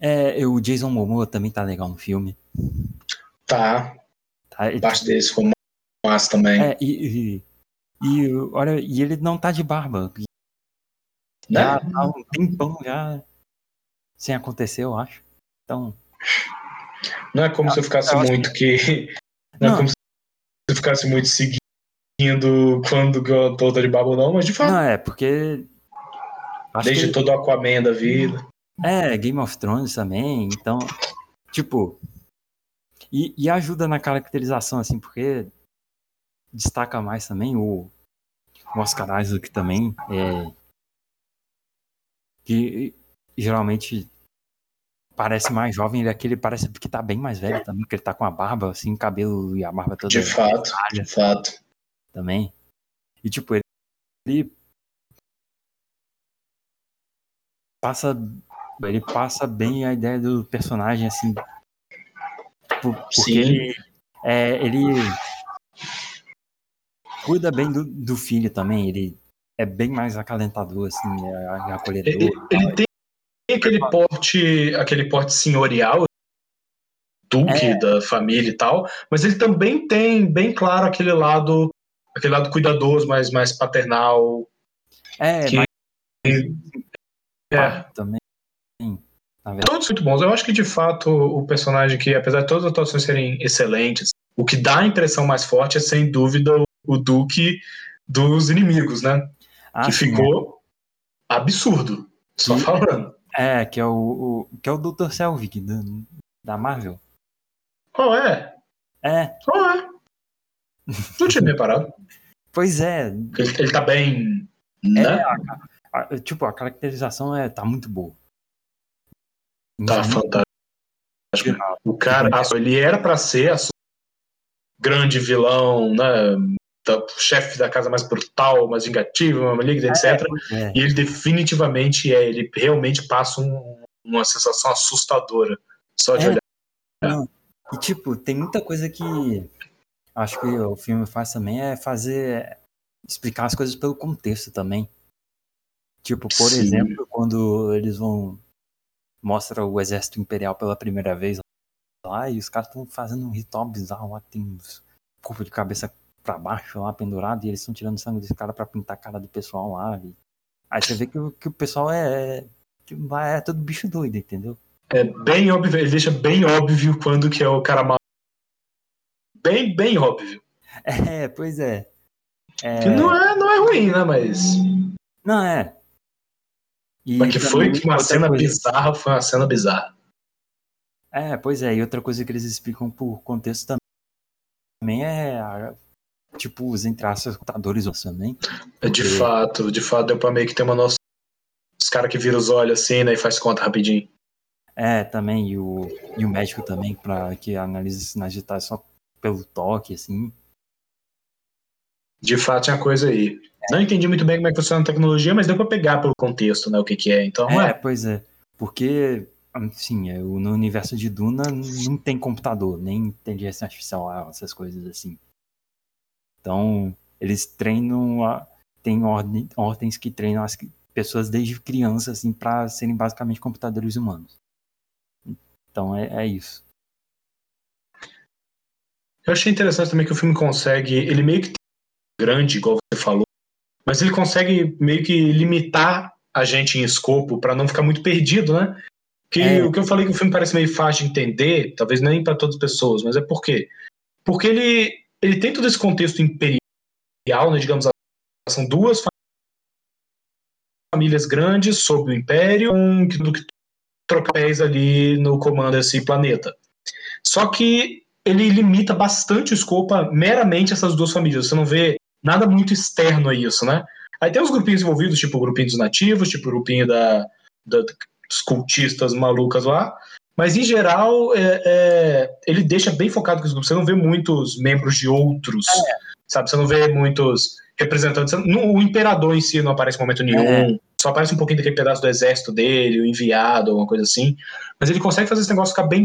[SPEAKER 1] É, o Jason Momoa também tá legal no filme.
[SPEAKER 2] Tá,
[SPEAKER 1] Tá? Ele-
[SPEAKER 2] parte desse foi massa também.
[SPEAKER 1] É, e, e, e, olha, e ele não tá de barba. Já tá um tempão já sem acontecer, eu acho. Então.
[SPEAKER 2] Não é como se eu ficasse
[SPEAKER 1] eu
[SPEAKER 2] muito que. Não, é
[SPEAKER 1] Não.
[SPEAKER 2] como se eu ficasse muito seguindo quando que eu tô de babo, não, mas de fato,
[SPEAKER 1] Não, é, porque.
[SPEAKER 2] Desde
[SPEAKER 1] que,
[SPEAKER 2] todo o Aquaman da vida.
[SPEAKER 1] É, Game of Thrones também, então. Tipo. E, e ajuda na caracterização, assim, porque destaca mais também o, o Oscar Isaac também. É, que geralmente parece mais jovem, ele é aquele parece que tá bem mais velho também, porque ele tá com a barba, assim, cabelo e a barba toda
[SPEAKER 2] De fato, de fato.
[SPEAKER 1] também. E tipo, ele, ele passa ele passa bem a ideia do personagem assim, tipo, porque
[SPEAKER 2] Sim.
[SPEAKER 1] ele é, ele cuida bem do, do filho também, ele é bem mais acalentador assim, é, é acolhedor.
[SPEAKER 2] Ele, ele tem aquele porte, aquele porte senhorial, duque
[SPEAKER 1] É.
[SPEAKER 2] da família e tal, mas ele também tem bem claro aquele lado, aquele lado cuidadoso, mais, mais paternal.
[SPEAKER 1] É,
[SPEAKER 2] que-
[SPEAKER 1] mas
[SPEAKER 2] É.
[SPEAKER 1] também.
[SPEAKER 2] Todos muito bons. Eu acho que, de fato, o personagem que, apesar de todas as atuações serem excelentes, o que dá a impressão mais forte é, sem dúvida, o, Duque dos inimigos, né?
[SPEAKER 1] Ah,
[SPEAKER 2] que
[SPEAKER 1] sim,
[SPEAKER 2] ficou absurdo. Só
[SPEAKER 1] Que-
[SPEAKER 2] falando.
[SPEAKER 1] É, que é o, o que é o Dr. Selvig do- da Marvel.
[SPEAKER 2] Qual é?
[SPEAKER 1] É,
[SPEAKER 2] Qual é? Não tinha reparado. [LAUGHS]
[SPEAKER 1] pois é,
[SPEAKER 2] Ele, ele tá bem.
[SPEAKER 1] É,
[SPEAKER 2] Né?
[SPEAKER 1] a- a- tipo, a caracterização é, tá muito boa.
[SPEAKER 2] Tá fantástico. O cara, ele era pra ser a grande vilão, né? da- O chefe da casa mais brutal, mais vingativo, maligno, etc.
[SPEAKER 1] Pois é.
[SPEAKER 2] E ele definitivamente é, ele realmente passa um- uma sensação assustadora. Só de
[SPEAKER 1] É.
[SPEAKER 2] olhar.
[SPEAKER 1] E, tipo, tem muita coisa que acho que o filme faz também é fazer. explicar as coisas pelo contexto também. Tipo, por
[SPEAKER 2] Sim.
[SPEAKER 1] exemplo, quando eles vão. Mostra o exército imperial pela primeira vez lá e os caras estão fazendo um ritual bizarro lá, tem uns corpo de cabeça pra baixo lá pendurado e eles estão tirando sangue desse cara pra pintar a cara do pessoal lá. E, Aí você vê que, o- que o pessoal é, que vai- é todo bicho doido, entendeu?
[SPEAKER 2] É bem óbvio, ele deixa bem óbvio quando que é o cara mal. Bem, bem óbvio. [LAUGHS]
[SPEAKER 1] É, pois é. É,
[SPEAKER 2] Que não é, não é ruim, né? Mas.
[SPEAKER 1] Não, é. E
[SPEAKER 2] Mas que foi uma cena
[SPEAKER 1] coisa-
[SPEAKER 2] bizarra foi uma cena bizarra.
[SPEAKER 1] É, pois é, e outra coisa que eles explicam por contexto também é, a- tipo, os entre aspas computadores também.
[SPEAKER 2] É, De
[SPEAKER 1] Porque-
[SPEAKER 2] fato, de fato, deu pra meio que ter uma noção. Os caras que viram os olhos assim, né? E faz conta rapidinho.
[SPEAKER 1] É, também, e o, e o médico também, pra, que analisa sinais digitais só pelo toque, assim.
[SPEAKER 2] De fato, tinha coisa aí. Não entendi muito bem como é que funciona a tecnologia, mas deu pra pegar pelo contexto, né? O que que é. Então,
[SPEAKER 1] É,
[SPEAKER 2] é.
[SPEAKER 1] pois é. Porque, assim, é, no universo de Duna não tem computador, nem inteligência artificial, ah, essas coisas assim. Então, eles treinam, a, tem ordem, ordens que treinam as pessoas desde criança, assim, pra serem basicamente computadores humanos. Então, é, é isso.
[SPEAKER 2] Eu achei interessante também que o filme consegue. Ele meio que tem grande, igual você falou, mas ele consegue meio que limitar a gente em escopo pra não ficar muito perdido, né? Que
[SPEAKER 1] É.
[SPEAKER 2] o que eu falei que o filme parece meio fácil de entender, talvez nem pra todas as pessoas, mas é por quê? Porque ele, ele tem todo esse contexto imperial, né? Digamos, são duas fa- famílias grandes sob o império, um que troca pés ali no comando desse planeta. Só que ele limita bastante o escopo a meramente essas duas famílias. Você não vê nada muito externo a isso, né? Aí tem os grupinhos envolvidos, tipo o grupinho dos nativos, tipo o grupinho da, da- dos cultistas malucas lá. Mas em geral, é- é, ele deixa bem focado com os grupos. Você não vê muitos membros de outros, sabe? Você não vê muitos representantes. Não- o imperador em si não aparece em momento nenhum. Só aparece um pouquinho daquele pedaço do exército dele, o enviado, alguma coisa assim. Mas ele consegue fazer esse negócio ficar bem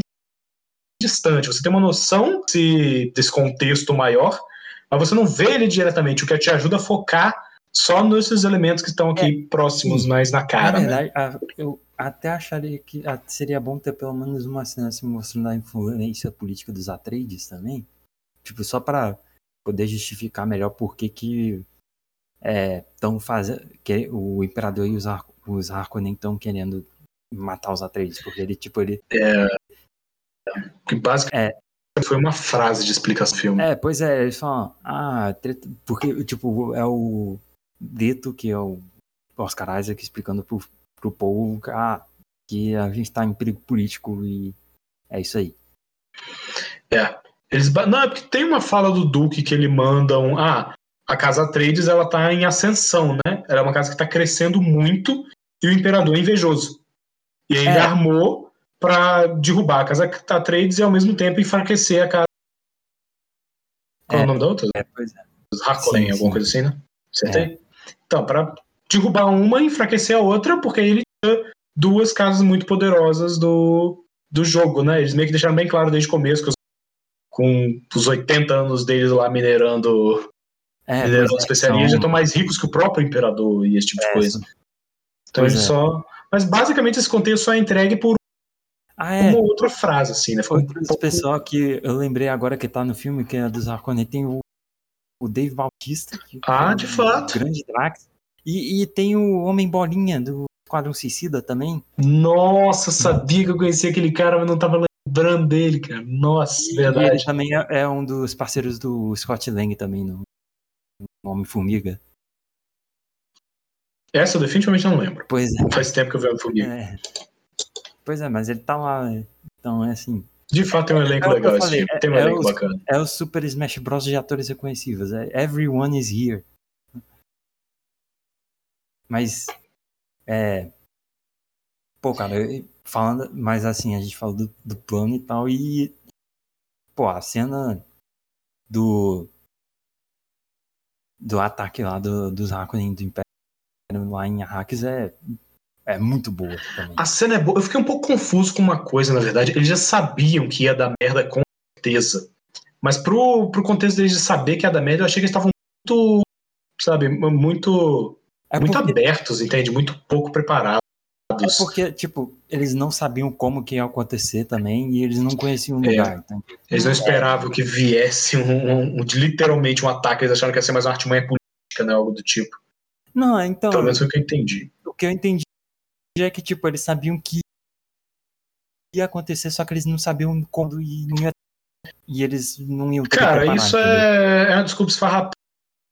[SPEAKER 2] distante. Você tem uma noção desse, desse contexto maior, mas você não vê ele diretamente, o que te ajuda a focar só nesses elementos que estão aqui próximos, mais na cara.
[SPEAKER 1] Na
[SPEAKER 2] né?
[SPEAKER 1] verdade, a- eu até acharia que a- seria bom ter pelo menos uma cena assim, mostrando a influência política dos Atreides também. Tipo, só pra poder justificar melhor por que que estão fazendo... Que o Imperador e os, Har os Harkonnen estão querendo matar os Atreides. Porque ele, tipo, ele...
[SPEAKER 2] Que basicamente foi uma frase de explicação do filme.
[SPEAKER 1] É, pois é, eles falam... Ah, treta... Porque, tipo, é o Leto, que é o Oscar Isaac, explicando pro, pro povo ah, que a gente tá em perigo político e é isso aí.
[SPEAKER 2] É. Eles, não, é porque tem uma fala do Duque que ele manda um. Ah, a casa Atreides ela tá em ascensão, né? Ela é uma casa que tá crescendo muito e o imperador é invejoso. E aí ele
[SPEAKER 1] É.
[SPEAKER 2] armou pra derrubar a casa Atreides e ao mesmo tempo enfraquecer a casa. Qual é,
[SPEAKER 1] É.
[SPEAKER 2] o nome da outra?
[SPEAKER 1] É, pois é.
[SPEAKER 2] Harkonnen, alguma coisa assim, né? Acertei? Então, pra derrubar uma e enfraquecer a outra, porque aí ele tinha duas casas muito poderosas do, do jogo, né? Eles meio que deixaram bem claro desde o começo que os, com os 80 anos deles lá minerando,
[SPEAKER 1] É,
[SPEAKER 2] minerando
[SPEAKER 1] é,
[SPEAKER 2] especiarias, já
[SPEAKER 1] são-
[SPEAKER 2] estão mais ricos que o próprio imperador e esse tipo de
[SPEAKER 1] é,
[SPEAKER 2] coisa. Então
[SPEAKER 1] pois
[SPEAKER 2] eles
[SPEAKER 1] é.
[SPEAKER 2] só. Mas basicamente esse contexto só é entregue por
[SPEAKER 1] Ah, é.
[SPEAKER 2] uma ou outra frase, assim, né? Foi um pouco-
[SPEAKER 1] pessoal que eu lembrei agora que tá no filme, que é dos Harkonnen, tem o, o Dave Bautista. Que
[SPEAKER 2] Ah,
[SPEAKER 1] é
[SPEAKER 2] de
[SPEAKER 1] um
[SPEAKER 2] fato.
[SPEAKER 1] Grande Drax. E, e tem o Homem Bolinha do Esquadrão Suicida também.
[SPEAKER 2] Nossa, sabia que eu conhecia aquele cara, mas não tava lembrando dele, cara. Nossa,
[SPEAKER 1] E ele
[SPEAKER 2] verdade.
[SPEAKER 1] também é, é um dos parceiros do Scott Lang também no, no Homem-Formiga.
[SPEAKER 2] Essa eu definitivamente não lembro.
[SPEAKER 1] Pois é,
[SPEAKER 2] Faz tempo que eu vi o Formiga.
[SPEAKER 1] é. Pois é, mas ele tá lá. Então é assim.
[SPEAKER 2] De fato, tem um elenco
[SPEAKER 1] É o que
[SPEAKER 2] legal
[SPEAKER 1] falei,
[SPEAKER 2] filme. Tem um
[SPEAKER 1] é- é
[SPEAKER 2] elenco
[SPEAKER 1] os-
[SPEAKER 2] bacana.
[SPEAKER 1] É o Super Smash Bros. de atores reconhecíveis. É Everyone is here. Mas. É. Pô, cara, eu- falando. Mas assim, a gente falou do, do plano e tal. E. Pô, a cena do. Do ataque lá do, dos Harkonnen do Império lá em Arrakis é. É muito boa também.
[SPEAKER 2] A cena é boa. Eu fiquei um pouco confuso com uma coisa, na verdade. Eles já sabiam que ia dar merda com certeza. Mas pro, pro contexto deles de saber que ia dar merda, eu achei que eles estavam muito. Sabe, muito.
[SPEAKER 1] É
[SPEAKER 2] muito
[SPEAKER 1] porque,
[SPEAKER 2] abertos, entende? Muito pouco preparados.
[SPEAKER 1] é porque, tipo, eles não sabiam como que ia acontecer também e eles não conheciam o
[SPEAKER 2] É.
[SPEAKER 1] lugar. Então,
[SPEAKER 2] Eles não esperavam que viesse um, um- um- literalmente um ataque. Eles acharam que ia ser mais uma artimanha política, né? Algo do tipo.
[SPEAKER 1] Não, então.
[SPEAKER 2] Pelo menos foi o que eu entendi.
[SPEAKER 1] O que eu entendi é que, tipo, eles sabiam que ia acontecer, só que eles não sabiam quando e não ia. E eles não iam
[SPEAKER 2] Cara,
[SPEAKER 1] preparar,
[SPEAKER 2] isso é, é uma desculpa esfarrapada.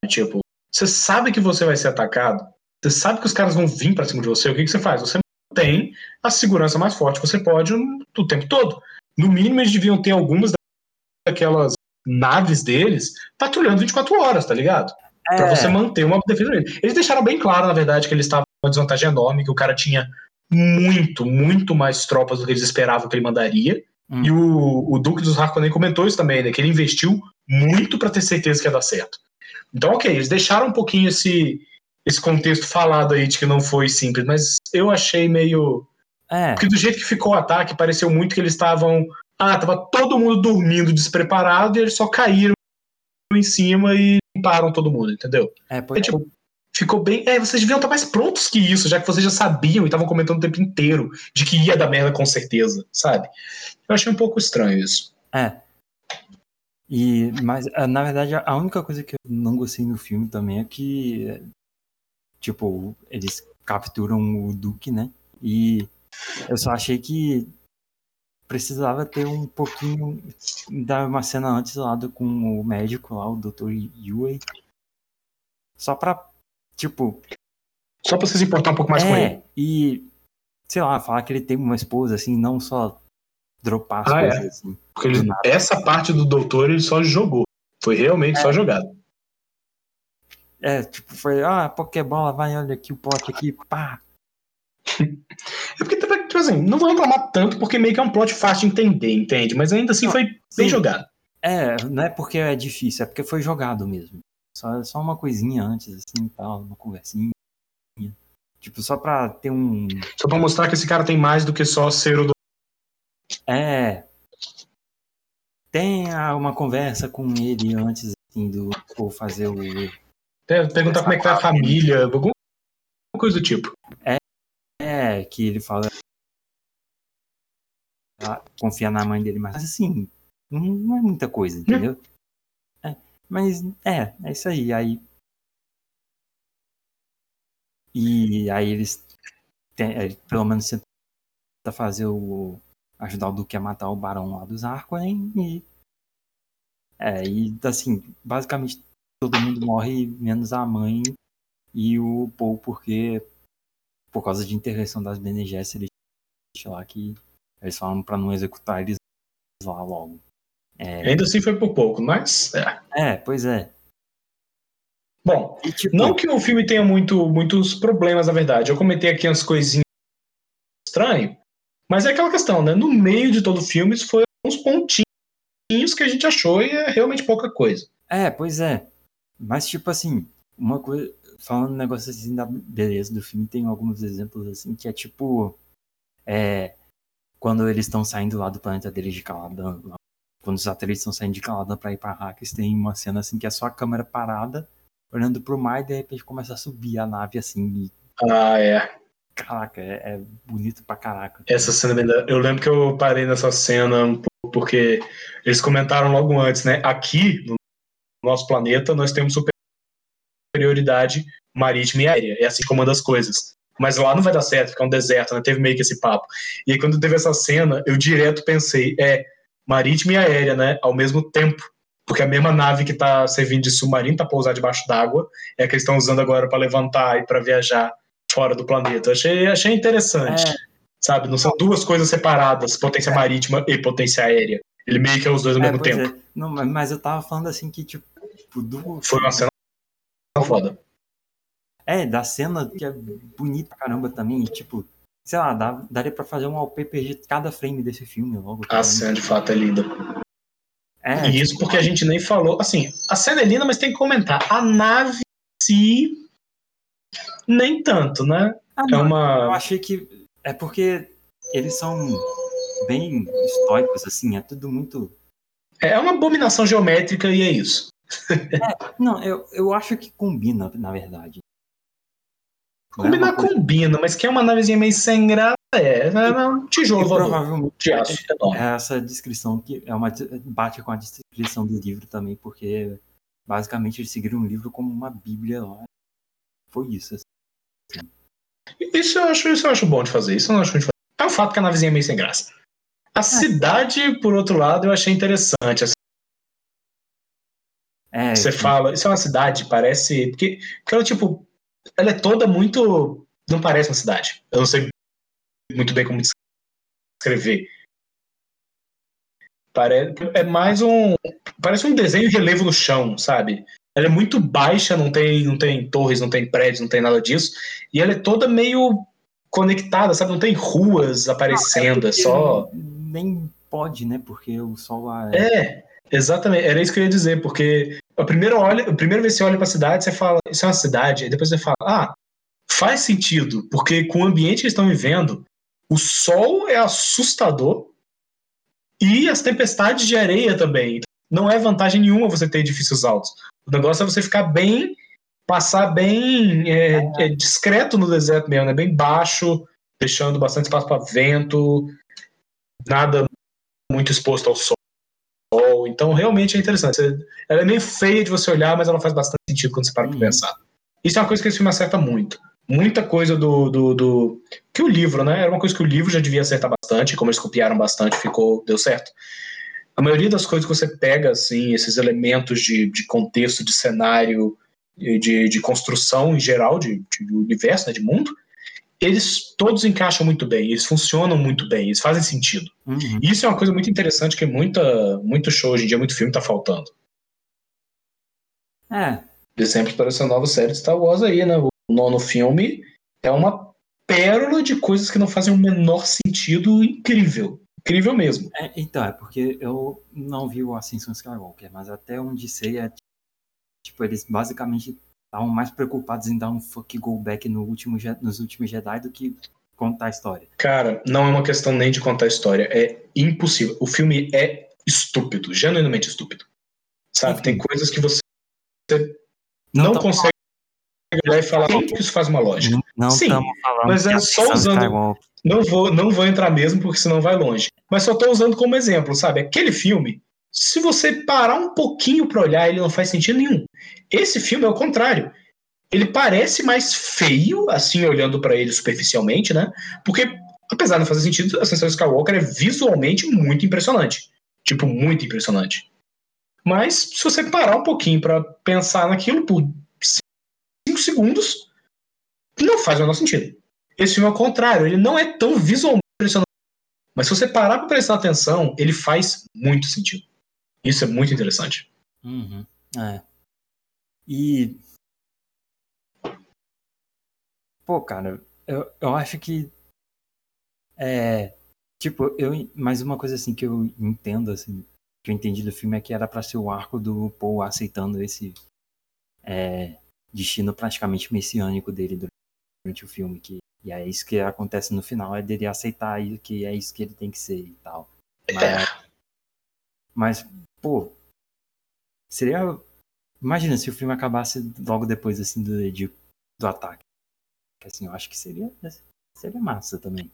[SPEAKER 2] Tipo, você sabe que você vai ser atacado, você sabe que os caras vão vir pra cima de você, o que, que você faz? Você mantém a segurança mais forte que você pode o tempo todo. No mínimo, eles deviam ter algumas daquelas naves deles patrulhando 24 horas, tá ligado? Pra
[SPEAKER 1] É,
[SPEAKER 2] você manter uma defesa dele. Eles deixaram bem claro, na verdade, que eles estavam uma desvantagem enorme, que o cara tinha muito, muito mais tropas do que eles esperavam que ele mandaria.
[SPEAKER 1] Hum.
[SPEAKER 2] E o, o Duque dos Harkonnen comentou isso também, né? Que ele investiu muito pra ter certeza que ia dar certo. Então, ok, eles deixaram um pouquinho esse, esse contexto falado aí de que não foi simples, mas eu achei meio.
[SPEAKER 1] é,
[SPEAKER 2] Porque do jeito que ficou o ataque, pareceu muito que eles estavam. Ah, tava todo mundo dormindo despreparado e eles só caíram em cima e limparam todo mundo, entendeu?
[SPEAKER 1] é, pois
[SPEAKER 2] É, tipo, ficou bem. É, vocês deviam estar mais prontos que isso, já que vocês já sabiam e estavam comentando o tempo inteiro de que ia dar merda com certeza, sabe? Eu achei um pouco estranho isso.
[SPEAKER 1] É. E, mas, ah, na verdade, a única coisa que eu não gostei no filme também é que, tipo, eles capturam o Duke, né? E eu só achei que precisava ter um pouquinho dar uma cena antes lá do, com o médico lá, o Dr. Yue. Só pra, tipo,
[SPEAKER 2] Só pra você se importar um pouco mais com ele.
[SPEAKER 1] é, e, sei lá, falar que ele tem uma esposa, assim, não só dropar as
[SPEAKER 2] Ah, é?
[SPEAKER 1] coisas, assim.
[SPEAKER 2] Porque ele- essa parte do doutor ele só jogou. Foi realmente só jogado.
[SPEAKER 1] É, tipo, foi, ah, Pokébola, vai, olha aqui o pote aqui, pá. [LAUGHS]
[SPEAKER 2] É porque, tipo assim, não vou reclamar tanto porque meio que é um plot fácil de entender, entende? Mas ainda assim
[SPEAKER 1] Não,
[SPEAKER 2] foi
[SPEAKER 1] sim.
[SPEAKER 2] bem jogado.
[SPEAKER 1] É, não é porque é difícil, é porque foi jogado mesmo. Só, só uma coisinha antes, assim, tal, uma conversinha. Tipo, só pra ter um.
[SPEAKER 2] Só pra mostrar que esse cara tem mais do que só ser o.
[SPEAKER 1] É. Tenha uma conversa com ele antes, assim, do. Ou fazer o.
[SPEAKER 2] Perguntar como é que tá a família, alguma coisa do tipo.
[SPEAKER 1] É, que ele fala. ah, Confia na mãe dele, mas assim, não não é muita coisa, entendeu? Mas é, é isso aí. Aí. E aí eles. é, pelo menos tenta fazer o. ajudar o Duque a matar o barão lá dos Harkonnen e. É, e assim, basicamente todo mundo morre, menos a mãe e o Paul, porque por causa de intervenção das Bene Gesserit lá que eles falam pra não executar eles lá logo. É,
[SPEAKER 2] Ainda assim foi por pouco, mas. É.
[SPEAKER 1] é pois é.
[SPEAKER 2] Bom,
[SPEAKER 1] E, tipo,
[SPEAKER 2] não que o filme tenha muito, muitos problemas, na verdade. Eu comentei aqui umas coisinhas estranhas, mas é aquela questão, né? No meio de todo o filme, isso foi uns pontinhos que a gente achou e é realmente pouca coisa.
[SPEAKER 1] É, pois é. Mas, tipo assim, uma coisa. Falando um negócio assim da beleza do filme, tem alguns exemplos assim que é tipo. É. Quando eles estão saindo lá do planeta deles de Caladan, lá, quando os satélites estão saindo de Caladan pra ir pra Arrakis, tem uma cena assim que é só a câmera parada, olhando pro mar e de repente começa a subir a nave assim. E,
[SPEAKER 2] Ah, é.
[SPEAKER 1] caraca, é, é bonito pra caraca.
[SPEAKER 2] Essa cena, da- eu lembro que eu parei nessa cena um pouco porque eles comentaram logo antes, né? Aqui, no nosso planeta, nós temos superioridade marítima e aérea. É assim que comanda as coisas. Mas lá não vai dar certo, fica um deserto, né? Teve meio que esse papo. E aí, quando teve essa cena, eu direto pensei, é, marítima e aérea, né? Ao mesmo tempo. Porque a mesma nave que tá servindo de submarino pra pousar debaixo d'água é a que eles estão usando agora para levantar e para viajar fora do planeta. Achei, achei interessante
[SPEAKER 1] É,
[SPEAKER 2] sabe? Não são duas coisas separadas, potência marítima e potência aérea. Ele meio que é os dois ao
[SPEAKER 1] é,
[SPEAKER 2] mesmo
[SPEAKER 1] pois
[SPEAKER 2] tempo.
[SPEAKER 1] é. Não, mas- mas eu tava falando assim que, tipo, do,
[SPEAKER 2] Foi uma cena foda.
[SPEAKER 1] É, da cena que é bonita pra caramba também, e, tipo, sei lá, dá, daria pra fazer um wallpaper de cada frame desse filme logo.
[SPEAKER 2] A cena de fato é linda.
[SPEAKER 1] É,
[SPEAKER 2] E isso porque a gente nem falou. Assim, a cena é linda, mas tem que comentar. A nave em si. Nem tanto, né?
[SPEAKER 1] ah,
[SPEAKER 2] É
[SPEAKER 1] não, Eu
[SPEAKER 2] uma.
[SPEAKER 1] achei que. É porque eles são bem estoicos, assim, é tudo muito.
[SPEAKER 2] É uma abominação geométrica e é isso.
[SPEAKER 1] Não, eu, eu acho que combina, na verdade. Não é
[SPEAKER 2] Combinar combina, mas que é uma navezinha meio sem graça. É, é um tijolo
[SPEAKER 1] provavelmente
[SPEAKER 2] de aço enorme.
[SPEAKER 1] é essa descrição que é uma bate com a descrição do livro também, porque basicamente eles seguiram o livro como uma bíblia lá. foi isso. Assim.
[SPEAKER 2] Isso eu, acho, isso eu acho bom de fazer. Isso eu não acho de fazer. É o fato que a navezinha é meio sem graça. A é. cidade, por outro lado, eu achei interessante. Assim. É, Você fala, isso é uma cidade, parece. Porque, porque ela, tipo, ela é toda muito. Não parece uma cidade. Eu não sei muito bem como descrever. Parece, é mais um. Parece um desenho de relevo no chão, sabe? Ela é muito baixa, não tem, não tem torres, não tem prédios, não tem nada disso. E ela é toda meio conectada, sabe? Não tem ruas aparecendo, é, é só.
[SPEAKER 1] Nem pode, né? Porque o sol.
[SPEAKER 2] É... é, exatamente. Era isso que eu ia dizer, porque a primeira, olha, a primeira vez que você olha pra cidade, você fala, isso é uma cidade. Aí depois você fala, ah, faz sentido, porque com o ambiente que eles estão vivendo, o sol é assustador e as tempestades de areia também. Não é vantagem nenhuma você ter edifícios altos. O negócio é você ficar bem, passar bem é, é discreto no deserto mesmo, né? bem baixo, deixando bastante espaço para vento, nada muito exposto ao sol. Então, realmente é interessante. Ela é meio feia de você olhar, mas ela faz bastante sentido quando você para para pensar. Isso é uma coisa que esse filme acerta muito. Muita coisa do, do, do, Que o livro, né? Era uma coisa que o livro já devia acertar bastante, como eles copiaram bastante, ficou. deu certo. A maioria das coisas que você pega, assim, esses elementos de, de contexto, de cenário, de, de construção em geral, de, de universo, né, de mundo, eles todos encaixam muito bem, eles funcionam muito bem, eles fazem sentido. Uhum. Isso é uma coisa muito interessante que muita, muito show hoje em dia, muito filme está faltando.
[SPEAKER 1] É.
[SPEAKER 2] Exemplo para essa nova série de Star Wars aí, né? O nono filme é uma pérola de coisas que não fazem o menor sentido incrível. Incrível mesmo.
[SPEAKER 1] É, então, é porque eu não vi o Ascensão Skywalker, mas até onde sei é tipo, eles basicamente estavam mais preocupados em dar um fuck go back no último, nos últimos Jedi do que contar a história.
[SPEAKER 2] Cara, não é uma questão nem de contar a história. É impossível. O filme é estúpido, genuinamente estúpido. Sabe? Enfim. Tem coisas que você não, não consegue olhar e falar que isso faz uma lógica.
[SPEAKER 1] Não
[SPEAKER 2] Sim, mas é só usando. Não vou, não vou entrar mesmo, porque senão vai longe. Mas só estou usando como exemplo, sabe? Aquele filme se você parar um pouquinho para olhar, ele não faz sentido nenhum. Esse filme é o contrário. Ele parece mais feio, assim, olhando para ele superficialmente, né? Porque, apesar de não fazer sentido, a Ascensão Skywalker é visualmente muito impressionante. Tipo, muito impressionante. Mas, se você parar um pouquinho para pensar naquilo por 5 segundos, não faz o menor sentido. Esse filme é o contrário, ele não é tão visualmente impressionante. Mas se você parar para prestar atenção, ele faz muito sentido. Isso é muito interessante.
[SPEAKER 1] Uhum. É. E. Pô, cara, eu, eu acho que. É. Tipo, eu. Mais uma coisa assim que eu entendo, assim, que eu entendi do filme é que era para ser o arco do Paul aceitando esse. É, destino praticamente messiânico dele durante o filme. Que, e é isso que acontece no final, é dele aceitar que é isso que ele tem que ser e tal. Mas, é. mas pô, seria. Imagina se o filme acabasse logo depois, assim, do, de, do ataque. Assim, eu acho que seria, seria massa também.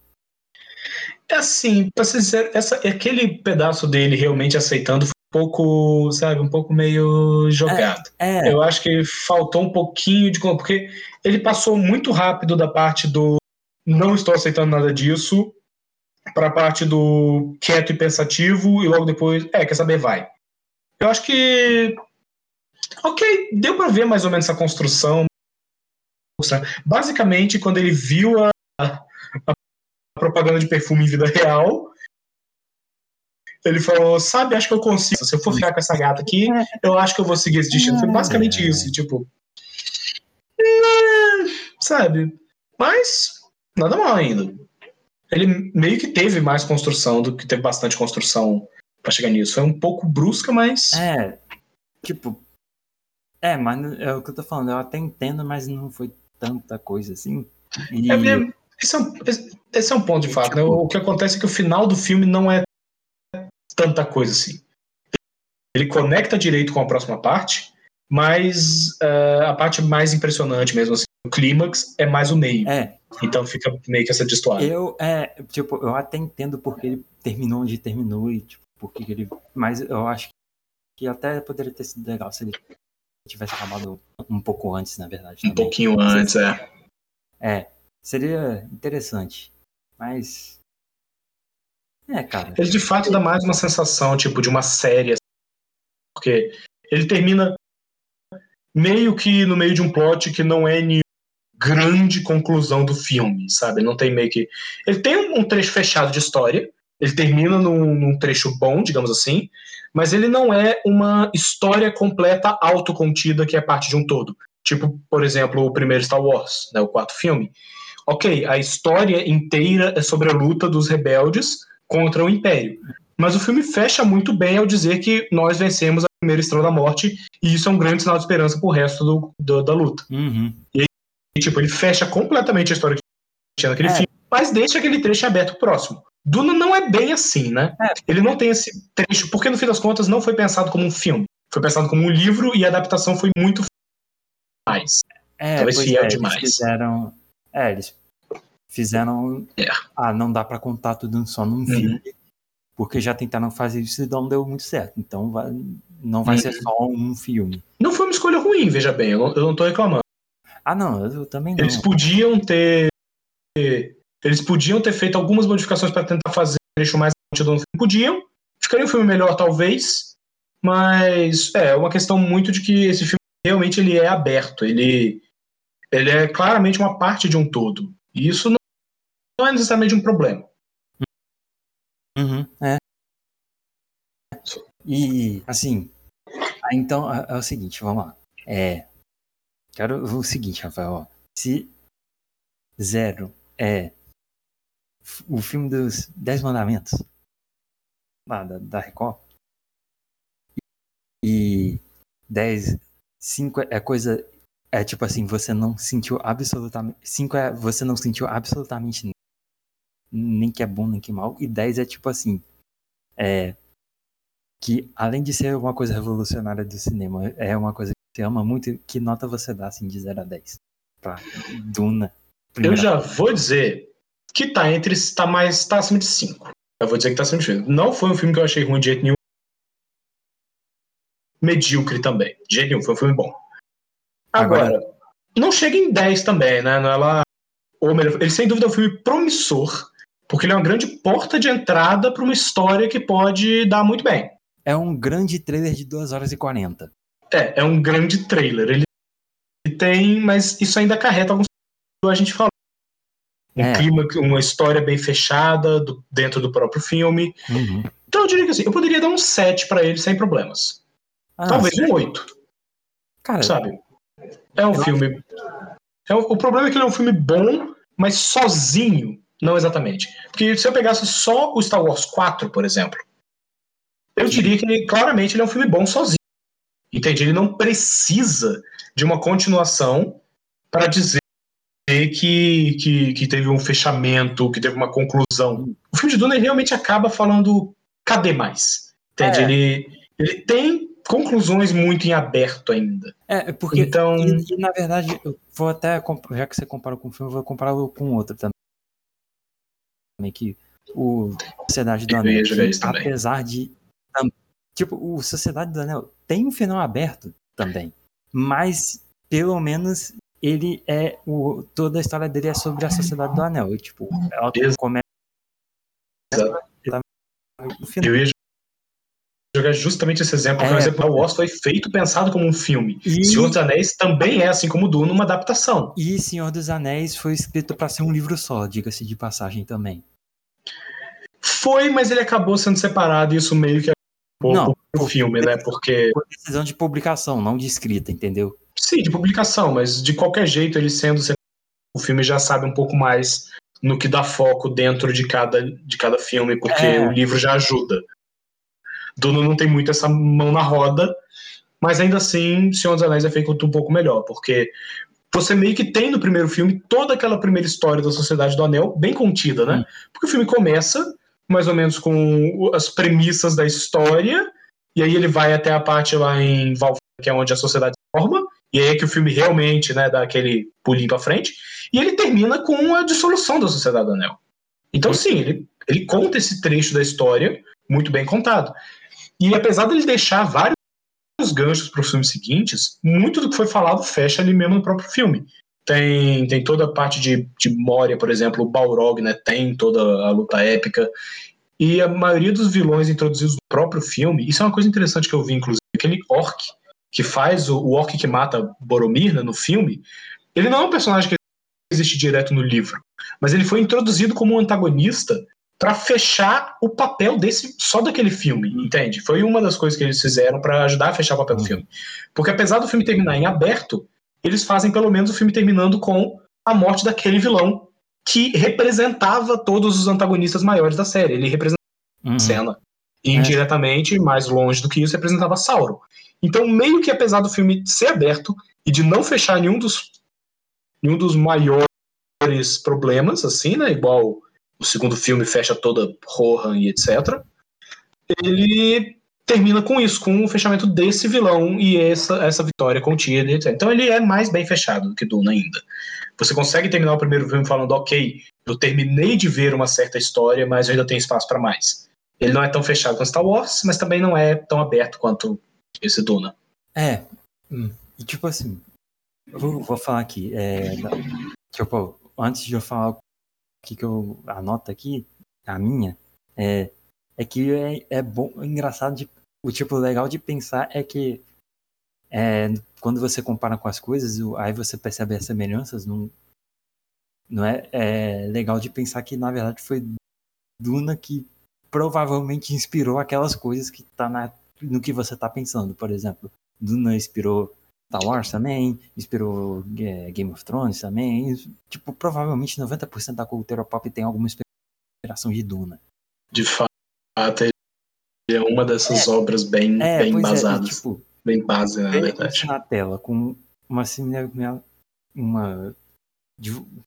[SPEAKER 2] É assim, pra ser sincero, essa, aquele pedaço dele realmente aceitando foi um pouco, sabe, um pouco meio jogado. É, é. Eu acho que faltou um pouquinho de. Porque ele passou muito rápido da parte do não estou aceitando nada disso para a parte do quieto e pensativo e logo depois, é, quer saber, vai. Eu acho que. Ok, deu para ver mais ou menos essa construção. Basicamente, quando ele viu a, a propaganda de perfume em vida real, ele falou: Sabe, acho que eu consigo. Se eu for ficar com essa gata aqui, eu acho que eu vou seguir esse destino. Foi basicamente é. isso. Tipo. É, sabe? Mas, nada mal ainda. Ele meio que teve mais construção do que teve bastante construção pra chegar nisso. Foi um pouco brusca, mas.
[SPEAKER 1] É, tipo. É, mas é o que eu tô falando, eu até entendo, mas não foi tanta coisa assim. E...
[SPEAKER 2] É, esse, é um, esse é um ponto de fato. Né? O que acontece é que o final do filme não é tanta coisa assim. Ele conecta direito com a próxima parte, mas uh, a parte mais impressionante mesmo, assim, o clímax é mais o meio.
[SPEAKER 1] É.
[SPEAKER 2] Então fica meio que essa destoada.
[SPEAKER 1] Eu, é, tipo, eu até entendo porque ele terminou onde terminou e, tipo, porque ele. Mas eu acho que até poderia ter sido legal se ele tivesse acabado um pouco antes, na verdade.
[SPEAKER 2] Um
[SPEAKER 1] também.
[SPEAKER 2] pouquinho antes, é.
[SPEAKER 1] É, seria interessante. Mas. É, cara.
[SPEAKER 2] Ele de fato dá mais uma sensação, tipo, de uma série. assim, Porque ele termina meio que no meio de um plot que não é nenhuma grande conclusão do filme, sabe? Ele não tem meio que. Ele tem um trecho fechado de história. Ele termina num, num trecho bom, digamos assim. Mas ele não é uma história completa, autocontida, que é parte de um todo. Tipo, por exemplo, o primeiro Star Wars, né, o quarto filme. Ok, a história inteira é sobre a luta dos rebeldes contra o Império. Mas o filme fecha muito bem ao dizer que nós vencemos a primeira Estrela da Morte, e isso é um grande sinal de esperança pro resto do, do- da luta.
[SPEAKER 1] Uhum.
[SPEAKER 2] E, tipo, ele fecha completamente a história que tinha naquele
[SPEAKER 1] É.
[SPEAKER 2] filme, mas deixa aquele trecho aberto pro próximo. Duna não é bem assim, né?
[SPEAKER 1] É.
[SPEAKER 2] Ele não tem esse trecho, porque no fim das contas não foi pensado como um filme. Foi pensado como um livro e a adaptação foi muito mais.
[SPEAKER 1] É,
[SPEAKER 2] Talvez fiel
[SPEAKER 1] é,
[SPEAKER 2] demais.
[SPEAKER 1] Eles fizeram. É, eles fizeram.
[SPEAKER 2] É.
[SPEAKER 1] Ah, não dá pra contar tudo só num filme. Porque já tentaram fazer isso e não deu muito certo. Então vai- não vai
[SPEAKER 2] Uhum.
[SPEAKER 1] ser só um filme.
[SPEAKER 2] Não foi uma escolha ruim, veja bem, eu não, eu não tô reclamando.
[SPEAKER 1] Ah, não, eu também não.
[SPEAKER 2] Eles podiam ter. Eles podiam ter feito algumas modificações para tentar fazer o trecho mais contido no filme. Podiam. Ficaria um filme melhor, talvez. Mas é uma questão muito de que esse filme realmente ele é aberto. Ele, ele é claramente uma parte de um todo. E isso não, não é necessariamente um problema.
[SPEAKER 1] Uhum, é. E, assim. Então, é, é o seguinte, vamos lá. É. Quero o seguinte, Rafael. Ó. Se Zero é o filme dos Dez Mandamentos. Lá da, da Record. E 10 5 é coisa é tipo assim você não sentiu absolutamente 5 é você não sentiu absolutamente nem que é bom nem que é mal e 10 é tipo assim é que além de ser uma coisa revolucionária do cinema é uma coisa que você ama muito que nota você dá assim de 0 a 10 pra Duna
[SPEAKER 2] Eu já vou dizer que tá entre. tá mais. tá acima de 5. Eu vou dizer que tá acima de 5. Não foi um filme que eu achei ruim de jeito nenhum. Medíocre também. De jeito nenhum, foi um filme bom. Agora,
[SPEAKER 1] Agora-
[SPEAKER 2] não chega em 10 também, né? Não, Ela, ou melhor, ele sem dúvida é um filme promissor, porque ele é uma grande porta de entrada para uma história que pode dar muito bem.
[SPEAKER 1] é um grande trailer de 2 horas e 40
[SPEAKER 2] É, é um grande trailer. Ele tem, mas isso ainda acarreta alguns a gente falou. Um
[SPEAKER 1] É.
[SPEAKER 2] clima, uma história bem fechada do- dentro do próprio filme.
[SPEAKER 1] Uhum.
[SPEAKER 2] Então eu diria que assim, eu poderia dar um 7 pra ele sem problemas.
[SPEAKER 1] Ah,
[SPEAKER 2] Talvez um 8,
[SPEAKER 1] cara
[SPEAKER 2] sabe? É um filme. É um- o problema é que ele é um filme bom, mas sozinho, não exatamente. Porque se eu pegasse só o Star Wars 4, por exemplo, eu diria que ele, claramente ele é um filme bom sozinho. Entende? Ele não precisa de uma continuação para dizer que, que, que teve um fechamento, que teve uma conclusão. O filme de Duna ele realmente acaba falando cadê mais? Entende?
[SPEAKER 1] É.
[SPEAKER 2] Ele, ele tem conclusões muito em aberto ainda.
[SPEAKER 1] É, é porque.
[SPEAKER 2] Então,
[SPEAKER 1] E, e, na verdade, eu vou até. Já que você compara com o filme, eu vou compará-lo com outro também. Que o Sociedade do Anel. que, apesar de. Tipo, o Sociedade do Anel tem um final aberto também. Mas, pelo menos, ele é. O, toda a história dele é sobre a Sociedade do Anel. E, tipo, ela
[SPEAKER 2] Exato.
[SPEAKER 1] começa. O
[SPEAKER 2] eu ia jogar justamente esse exemplo.
[SPEAKER 1] É,
[SPEAKER 2] por exemplo,
[SPEAKER 1] é.
[SPEAKER 2] Wars foi feito pensado como um filme.
[SPEAKER 1] E-
[SPEAKER 2] Senhor dos Anéis também é, assim como Duna, uma adaptação.
[SPEAKER 1] E Senhor dos Anéis foi escrito para ser um livro só, diga-se de passagem também.
[SPEAKER 2] Foi, mas ele acabou sendo separado e isso meio que é um
[SPEAKER 1] Não,
[SPEAKER 2] pro filme, né? Porque,
[SPEAKER 1] Por decisão de publicação, não de escrita, entendeu?
[SPEAKER 2] Sim, de publicação, mas de qualquer jeito, ele sendo o filme já sabe um pouco mais no que dá foco dentro de cada, de cada filme, porque
[SPEAKER 1] É.
[SPEAKER 2] o livro já ajuda. Duna não tem muito essa mão na roda, mas ainda assim, Senhor dos Anéis é feito um pouco melhor, porque você meio que tem no primeiro filme toda aquela primeira história da Sociedade do Anel bem contida, né?
[SPEAKER 1] Hum.
[SPEAKER 2] Porque o filme começa mais ou menos com as premissas da história, e aí ele vai até a parte lá em Valfenda, que é onde a sociedade se forma, e aí é que o filme realmente né, dá aquele pulinho pra frente, e ele termina com a dissolução da Sociedade do Anel. Então, sim, ele, ele conta esse trecho da história muito bem contado. E apesar dele deixar vários vários ganchos para os filmes seguintes, muito do que foi falado fecha ali mesmo no próprio filme. Tem, tem toda a parte de, de Moria, por exemplo, o Balrog, né? Tem toda a luta épica. E a maioria dos vilões introduzidos no próprio filme, isso é uma coisa interessante que eu vi, inclusive, aquele orc que faz o, o orc que mata Boromir né, no filme, ele não é um personagem que existe direto no livro, mas ele foi introduzido como um antagonista para fechar o papel desse só daquele filme, entende? Foi uma das coisas que eles fizeram para ajudar a fechar o papel do filme. Porque apesar do filme terminar em aberto, eles fazem pelo menos o filme terminando com a morte daquele vilão que representava todos os antagonistas maiores da série. Ele representava uhum. a cena. E, indiretamente, mais longe do que isso, representava Sauron. Então, meio que apesar do filme ser aberto e de não fechar nenhum dos, nenhum dos maiores problemas, assim, né? Igual o segundo filme fecha toda Rohan e etc. Ele termina com isso, com o fechamento desse vilão e essa, essa vitória contida, etc. Então ele é mais bem fechado do que Duna ainda. Você consegue terminar o primeiro filme falando, ok, eu terminei de ver uma certa história, mas eu ainda tenho espaço para mais. Ele não é tão fechado quanto Star Wars, mas também não é tão aberto quanto Duna.
[SPEAKER 1] É, hum, e tipo assim, eu vou, vou falar aqui, é, tipo, antes de eu falar o que, que eu anoto aqui, a minha, é, é que é, é bom, é engraçado, de, o tipo legal de pensar é que é, quando você compara com as coisas, aí você percebe as semelhanças, não, não é, é legal de pensar que na verdade foi Duna que provavelmente inspirou aquelas coisas que tá na, no que você tá pensando, por exemplo. Duna inspirou Star Wars também, inspirou é, Game of Thrones também. Tipo, provavelmente 90% da cultura pop tem alguma inspiração de Duna.
[SPEAKER 2] De fato, é uma dessas é, obras bem, é, bem embasadas. É, tipo, bem base, na verdade.
[SPEAKER 1] na tela, com uma uma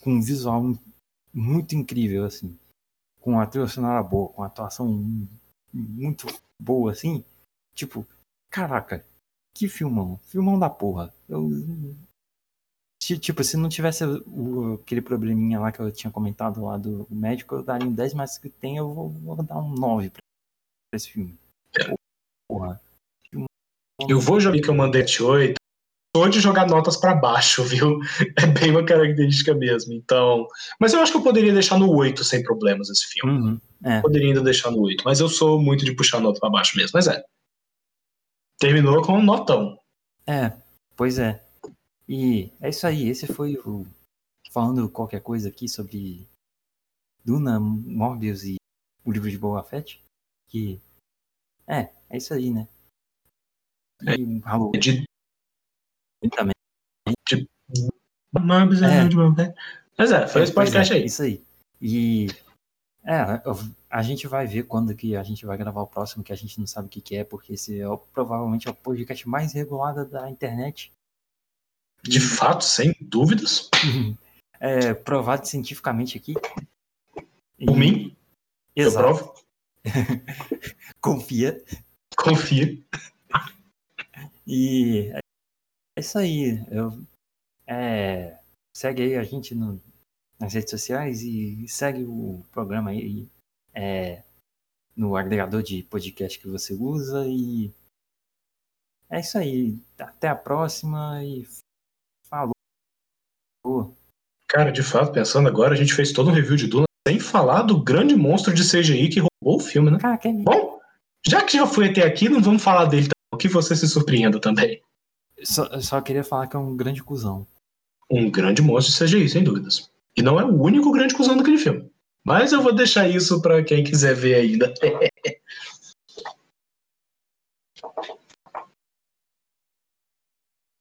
[SPEAKER 1] com um visual muito incrível, assim. Com a trilha sonora boa, com a atuação muito boa, assim. Tipo, caraca, que filmão. Filmão da porra. Eu. Tipo, se não tivesse o, aquele probleminha lá que eu tinha comentado lá do médico, eu daria um 10, mas que tem, eu vou, vou dar um 9 pra esse filme.
[SPEAKER 2] Porra. Eu vou jogar que eu mandei 8. Sou de jogar notas para baixo, [LAUGHS] viu? É bem uma característica mesmo. Então. Mas eu acho que eu poderia deixar no 8 sem problemas esse filme.
[SPEAKER 1] Uhum, é.
[SPEAKER 2] Poderia ainda deixar no 8. Mas eu sou muito de puxar nota para baixo mesmo. Mas é terminou com um notão.
[SPEAKER 1] É, pois é. E é isso aí, esse foi o. Falando qualquer coisa aqui sobre Duna, Morbius e o livro de Boba Fett. Que. É, é isso aí, né?
[SPEAKER 2] E é, Halloween. De...
[SPEAKER 1] Também.
[SPEAKER 2] De... Morbius é, é. de Boba Fett. Mas é, foi é, esse podcast
[SPEAKER 1] é,
[SPEAKER 2] aí.
[SPEAKER 1] Isso aí. E. É, eu a gente vai ver quando que a gente vai gravar o próximo, que a gente não sabe o que, que é, porque esse é o, provavelmente é o podcast mais regulado da internet.
[SPEAKER 2] De fato, sem dúvidas. [LAUGHS]
[SPEAKER 1] é, provado cientificamente aqui.
[SPEAKER 2] Por mim? Exato. Eu provo. [LAUGHS]
[SPEAKER 1] Confia.
[SPEAKER 2] Confia.
[SPEAKER 1] E é isso aí. Eu, é, segue aí a gente no, nas redes sociais e segue o programa aí é, no agregador de podcast que você usa e é isso aí. Até a próxima e falou.
[SPEAKER 2] Cara, de fato, pensando agora, a gente fez todo um review de Duna sem falar do grande monstro de CGI que roubou o filme, né?
[SPEAKER 1] Ah, que...
[SPEAKER 2] Bom, já que já foi até aqui, não vamos falar dele o que você se surpreenda também.
[SPEAKER 1] Só, só queria falar que é um grande cuzão.
[SPEAKER 2] Um grande monstro de CGI, sem dúvidas. E não é o único grande cuzão daquele filme. Mas eu vou deixar isso para quem quiser ver ainda. [LAUGHS]